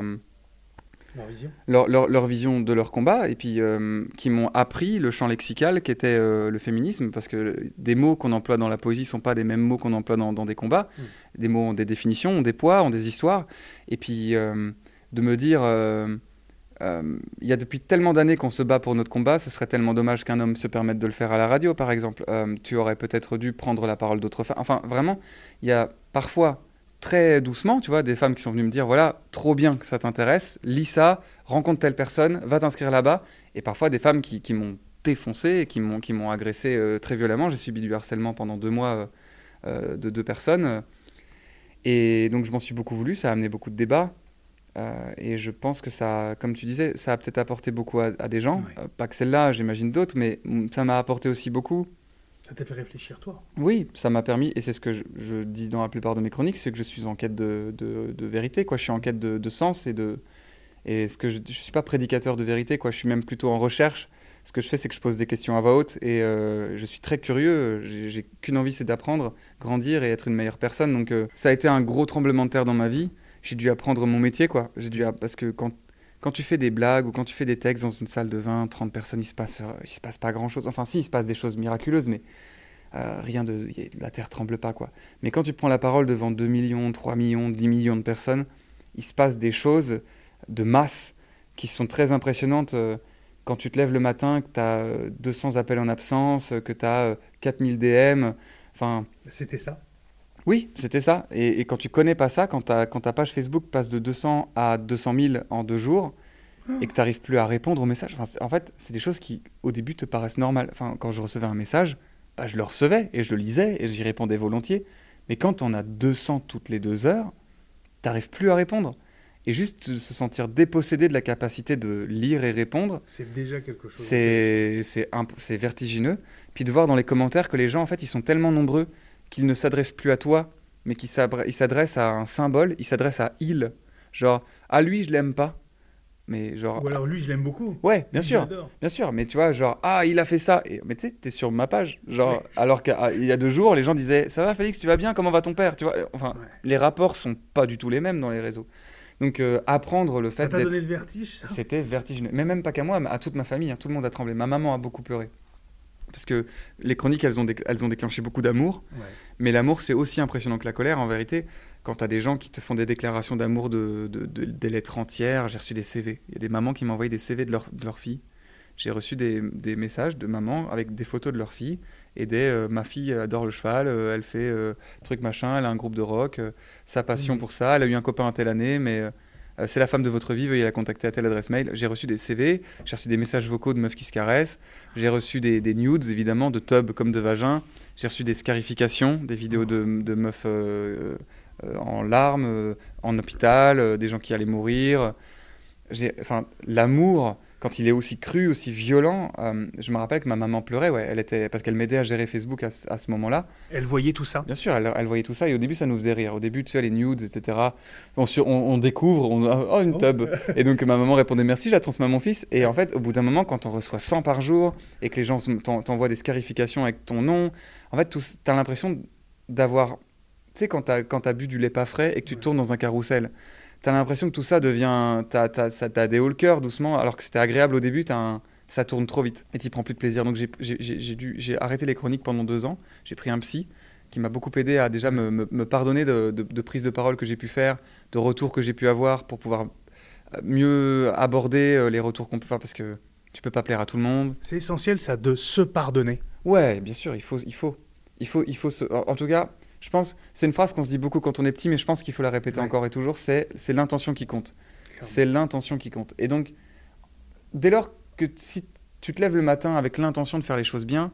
leur, leur, leur vision de leur combat et puis euh, qui m'ont appris le champ lexical qu'était euh, le féminisme parce que des mots qu'on emploie dans la poésie sont pas des mêmes mots qu'on emploie dans, dans des combats. Des mots ont des définitions, ont des poids, ont des histoires. Et puis euh, de me dire, euh, il y a depuis tellement d'années qu'on se bat pour notre combat, ce serait tellement dommage qu'un homme se permette de le faire à la radio, par exemple. Euh, tu aurais peut-être dû prendre la parole d'autres femmes. Enfin, vraiment, il y a parfois très doucement, tu vois, des femmes qui sont venues me dire voilà, trop bien que ça t'intéresse, lis ça, rencontre telle personne, va t'inscrire là-bas. Et parfois des femmes qui, m'ont défoncé, et qui m'ont qui m'ont agressé euh, très violemment. J'ai subi du harcèlement pendant deux mois de deux personnes. Et donc je m'en suis beaucoup voulu, ça a amené beaucoup de débats. Euh, et je pense que ça, comme tu disais, ça a peut-être apporté beaucoup à, à des gens. Ouais. Euh, pas que celle-là, j'imagine d'autres, mais ça m'a apporté aussi beaucoup. Ça t'a fait réfléchir, toi Oui, ça m'a permis, et c'est ce que je, je dis dans la plupart de mes chroniques, c'est que je suis en quête de, de- de vérité, quoi. Je suis en quête de, de sens et de. Et ce que je, je suis pas prédicateur de vérité, quoi. Je suis même plutôt en recherche. Ce que je fais, c'est que je pose des questions à voix haute et euh, je suis très curieux. J'ai j'ai qu'une envie, c'est d'apprendre, grandir et être une meilleure personne. Donc, euh, ça a été un gros tremblement de terre dans ma vie. J'ai dû apprendre mon métier, quoi. J'ai dû parce que quand quand tu fais des blagues ou quand tu fais des textes dans une salle de 20, 30 personnes, il se passe, euh, il se passe pas grand chose. Enfin, si, il se passe des choses miraculeuses, mais euh, rien de. La terre tremble pas, quoi. Mais quand tu prends la parole devant 2 millions, 3 millions, 10 millions de personnes, il se passe des choses de masse qui sont très impressionnantes. euh, Quand tu te lèves le matin, que tu as 200 appels en absence, que tu as 4000 DM, enfin. C'était ça? Oui, c'était ça. Et, et quand tu connais pas ça, quand, ta- quand ta page Facebook passe de 200 à 200 000 en deux jours, et que tu n'arrives plus à répondre aux messages, enfin, en fait, c'est des choses qui, au début, te paraissent normales. Enfin, quand je recevais un message, bah, je le recevais et je le lisais et j'y répondais volontiers. Mais quand on a 200 toutes les deux heures, t'arrives plus à répondre. Et juste se sentir dépossédé de la capacité de lire et répondre, C'est déjà quelque chose. c'est vertigineux. Puis de voir dans les commentaires que les gens, en fait, ils sont tellement nombreux qu'ils ne s'adressent plus à toi, mais ils s'adressent à un symbole, ils s'adressent à il. Genre, à lui, je l'aime pas. Mais genre, Ou alors lui, je l'aime beaucoup. ouais, bien Lui, sûr. Bien sûr, mais tu vois, genre, ah, il a fait ça. Et, mais tu sais, t'es sur ma page. Genre, alors qu'il y a deux jours, les gens disaient, ça va, Félix, tu vas bien? Comment va ton père? Tu vois, enfin, Ouais. les rapports sont pas du tout les mêmes dans les réseaux. Donc, euh, apprendre le Ça fait t'a d'être. donné le vertige, ça? C'était vertigineux. Mais même pas qu'à moi, mais à toute ma famille, hein, tout le monde a tremblé. Ma maman a beaucoup pleuré. Parce que les chroniques, elles ont, déc- elles ont déclenché beaucoup d'amour. Ouais. Mais l'amour, c'est aussi impressionnant que la colère, en vérité. Quand t'as des gens qui te font des déclarations d'amour de, de- de- des lettres entières, j'ai reçu des CV. Il y a des mamans qui m'envoyaient des CV de leur, de leur fille. J'ai reçu des, des messages de mamans avec des photos de leur fille et des euh, ma fille adore le cheval, euh, elle fait euh, truc machin, elle a un groupe de rock, sa passion Mhm. pour ça, elle a eu un copain à telle année, mais euh, c'est la femme de votre vie, veuillez la contacter à telle adresse mail. J'ai reçu des CV, j'ai reçu des messages vocaux de meufs qui se caressent, j'ai reçu des, des nudes évidemment, de tubs comme de vagins, j'ai reçu des scarifications, des vidéos de, meufs euh, euh, en larmes, en hôpital, des gens qui allaient mourir. Enfin, l'amour, quand il est aussi cru, aussi violent, euh, je me rappelle que ma maman pleurait, ouais, elle était, parce qu'elle m'aidait à gérer Facebook à, ce- à ce moment-là. Elle voyait tout ça. Bien sûr, elle, elle voyait tout ça et au début ça nous faisait rire. Au début, tu sais, les nudes, etc. On, on, on découvre, on oh une Oh. tub. Et donc ma maman répondait merci, je la transmets à mon fils. Et en fait, au bout d'un moment, quand on reçoit 100 par jour et que les gens t'envoient des scarifications avec ton nom, en fait, tout- t'as l'impression d'avoir, tu sais, quand quand t'as bu du lait pas frais et que tu Ouais. tournes dans un carrousel. T'as l'impression que tout ça devient. T'as t'as- ça- t'as des hauts le cœur doucement, alors que c'était agréable au début, t'as un- ça tourne trop vite et t'y prends plus de plaisir. Donc j'ai- j'ai dû- j'ai arrêté les chroniques pendant deux ans. J'ai pris un psy qui m'a beaucoup aidé à déjà me, me- me pardonner de, de, de prises de parole que j'ai pu faire, de retours que j'ai pu avoir pour pouvoir euh, mieux aborder euh, les retours qu'on peut faire parce que tu peux pas plaire à tout le monde. C'est essentiel, ça, de se pardonner. Ouais, bien sûr, il faut, il faut, il faut, il faut se... En tout cas, je pense, c'est une phrase qu'on se dit beaucoup quand on est petit, mais je pense qu'il faut la répéter Ouais. encore et toujours. C'est, l'intention qui compte. C'est l'intention qui compte. Et donc, dès lors que si tu te lèves le matin avec l'intention de faire les choses bien,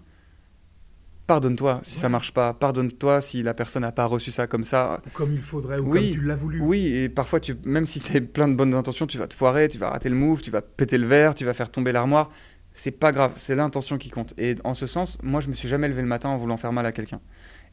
pardonne-toi si ça Ouais. marche pas. Pardonne-toi si la personne n'a pas reçu ça comme ça. Ou Comme il faudrait, ou Oui. comme tu l'as voulu. Oui, et parfois, tu, même si c'est plein de bonnes intentions, tu vas te foirer, tu vas rater le move, tu vas péter le verre, tu vas faire tomber l'armoire. C'est pas grave, c'est l'intention qui compte. Et en ce sens, moi, je me suis jamais levé le matin en voulant faire mal à quelqu'un.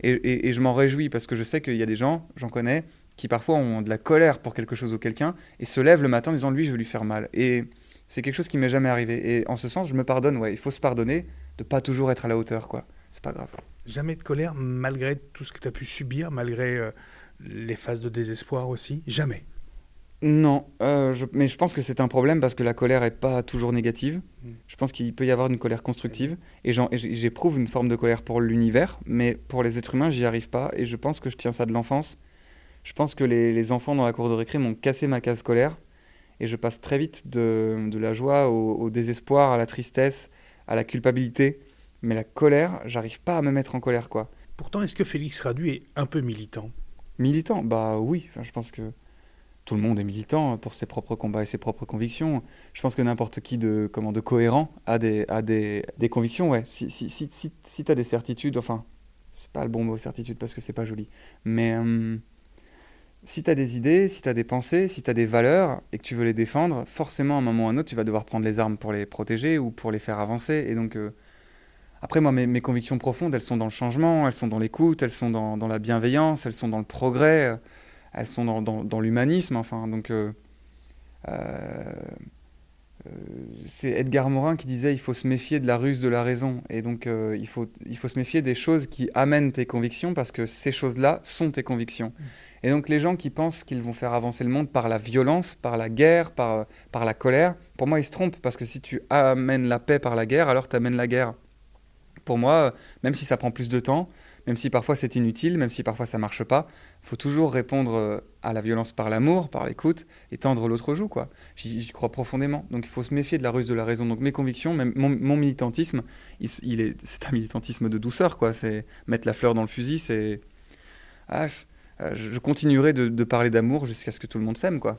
Et, je m'en réjouis parce que je sais qu'il y a des gens, j'en connais, qui parfois ont de la colère pour quelque chose ou quelqu'un et se lèvent le matin en disant lui, je veux lui faire mal. Et c'est quelque chose qui m'est jamais arrivé. Et en ce sens, je me pardonne, ouais, il faut se pardonner de pas toujours être à la hauteur, quoi. C'est pas grave. Jamais de colère, malgré tout ce que tu as pu subir, malgré euh, les phases de désespoir aussi? Jamais? Non, euh, je- mais je pense que c'est un problème parce que la colère est pas toujours négative. Mm. Je pense qu'il peut y avoir une colère constructive et j'éprouve une forme de colère pour l'univers, mais pour les êtres humains, j'y arrive pas et je pense que je tiens ça de l'enfance. Je pense que les, les enfants dans la cour de récré m'ont cassé ma case colère et je passe très vite de, de la joie au, au désespoir, à la tristesse, à la culpabilité. Mais la colère, j'arrive pas à me mettre en colère, quoi. Pourtant, est-ce que Félix Radu est un peu militant? Militant, bah oui, enfin, je pense que tout le monde est militant pour ses propres combats et ses propres convictions. Je pense que n'importe qui de, comment, de cohérent a des, a des, des convictions, ouais. Si, si, si, si, si tu as des certitudes, enfin, c'est pas le bon mot certitude parce que c'est pas joli, mais hum, si tu as des idées, si tu as des pensées, si tu as des valeurs et que tu veux les défendre, forcément à un moment ou à un autre, tu vas devoir prendre les armes pour les protéger ou pour les faire avancer. Et donc, euh, après, moi, mes, convictions profondes, elles sont dans le changement, elles sont dans l'écoute, elles sont dans, la bienveillance, elles sont dans le progrès, elles sont dans, l'humanisme. Enfin, donc, euh, euh, euh, c'est Edgar Morin qui disait il faut se méfier de la ruse de la raison. Et donc, il, faut, il faut se méfier des choses qui amènent tes convictions parce que ces choses-là sont tes convictions. Mmh. Et donc, les gens qui pensent qu'ils vont faire avancer le monde par la violence, par la guerre, par, par la colère, pour moi, ils se trompent parce que si tu amènes la paix par la guerre, alors tu amènes la guerre pour moi, même si ça prend plus de temps, même si parfois c'est inutile, même si parfois ça marche pas, faut toujours répondre euh, à la violence par l'amour, par l'écoute, et tendre l'autre joue, quoi. J'y crois profondément. Donc il faut se méfier de la ruse de la raison. Donc mes convictions, même mon, militantisme, il, est, c'est un militantisme de douceur, quoi. C'est mettre la fleur dans le fusil, c'est. Ah, euh, je continuerai de, de parler d'amour jusqu'à ce que tout le monde s'aime, quoi.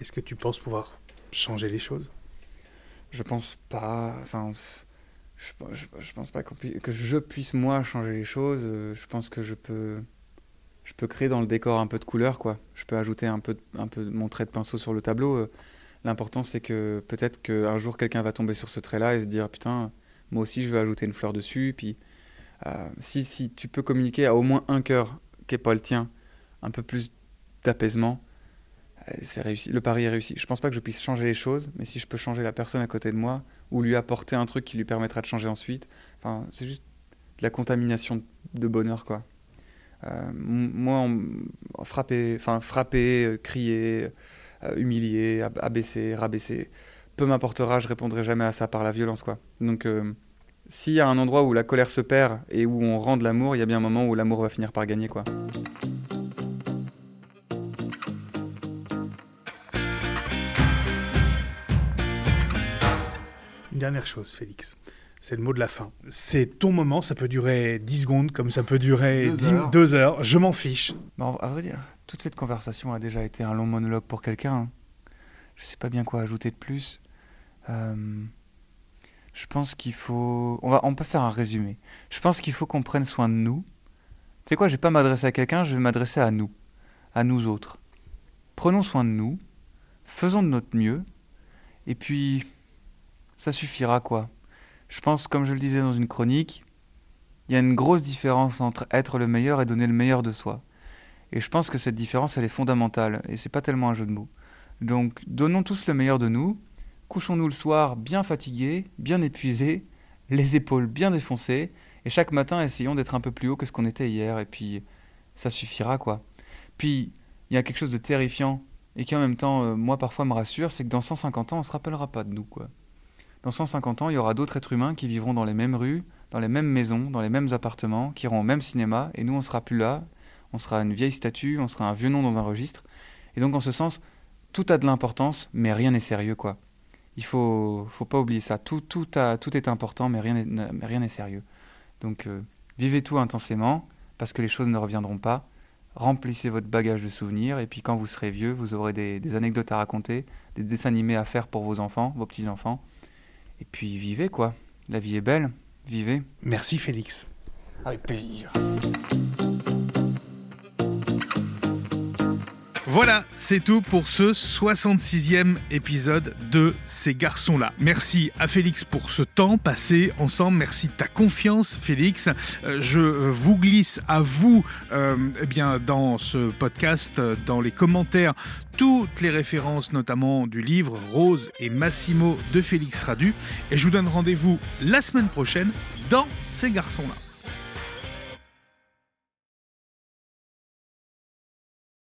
Est-ce que tu penses pouvoir changer les choses? Je pense pas. Enfin je, je, pense pas que je puisse moi changer les choses. Euh, je pense que je peux, je peux créer dans le décor un peu de couleur, quoi. Je peux ajouter un peu, un peu mon trait de pinceau sur le tableau. Euh. L'important, c'est que peut-être qu'un jour quelqu'un va tomber sur ce trait-là et se dire putain, moi aussi, je vais ajouter une fleur dessus. Puis euh, si, si tu peux communiquer à au moins un cœur qui n'est pas le tien, un peu plus d'apaisement, c'est réussi. Le pari est réussi. Je pense pas que je puisse changer les choses, mais si je peux changer la personne à côté de moi ou lui apporter un truc qui lui permettra de changer ensuite, enfin, c'est juste de la contamination de bonheur, quoi. Euh, moi, frapper, enfin frapper, euh, crier, euh, humilier, abaisser, rabaisser, peu m'importera, je répondrai jamais à ça par la violence, quoi. Donc, s'il y a un endroit où la colère se perd et où on rend de l'amour, il y a bien un moment où l'amour va finir par gagner, quoi. dernière chose, Félix. C'est le mot de la fin. C'est ton moment, ça peut durer 10 secondes, comme ça peut durer 2 heures. Je m'en fiche. Bon, à vrai dire, toute cette conversation a déjà été un long monologue pour quelqu'un. Hein. Je sais pas bien quoi ajouter de plus. Euh, je pense qu'il faut. On, va... On peut faire un résumé. Je pense qu'il faut qu'on prenne soin de nous. Tu sais quoi, je vais pas m'adresser à quelqu'un, je vais m'adresser à nous. À nous autres. Prenons soin de nous. Faisons de notre mieux. Et puis, ça suffira quoi? Je pense, comme je le disais dans une chronique, il y a une grosse différence entre être le meilleur et donner le meilleur de soi. Et je pense que cette différence, elle est fondamentale, et c'est pas tellement un jeu de mots. Donc, donnons tous le meilleur de nous, couchons-nous le soir bien fatigués, bien épuisés, les épaules bien défoncées, et chaque matin, essayons d'être un peu plus haut que ce qu'on était hier, et puis ça suffira, quoi. Puis, il y a quelque chose de terrifiant, et qui en même temps, euh, moi, parfois me rassure, c'est que dans 150 ans, on se rappellera pas de nous, quoi. Dans 150 ans, il y aura d'autres êtres humains qui vivront dans les mêmes rues, dans les mêmes maisons, dans les mêmes appartements, qui iront au même cinéma, et nous, on sera plus là. On sera une vieille statue, on sera un vieux nom dans un registre. Et donc, en ce sens, tout a de l'importance, mais rien n'est sérieux, quoi. Il faut, faut pas oublier ça. Tout, tout, a, tout est important, mais rien n'est sérieux. Donc, euh, vivez tout intensément, parce que les choses ne reviendront pas. Remplissez votre bagage de souvenirs, et puis quand vous serez vieux, vous aurez des, des anecdotes à raconter, des dessins animés à faire pour vos enfants, vos petits-enfants. Et puis vivez quoi. La vie est belle. Vivez. Merci Félix. Avec plaisir. Voilà, c'est tout pour ce 66e épisode de Ces garçons-là. Merci à Félix pour ce temps passé ensemble. Merci de ta confiance, Félix. Euh, je vous glisse à vous, euh, eh bien, dans ce podcast, dans les commentaires, toutes les références, notamment du livre Rose et Massimo de Félix Radu. Et je vous donne rendez-vous la semaine prochaine dans Ces garçons-là.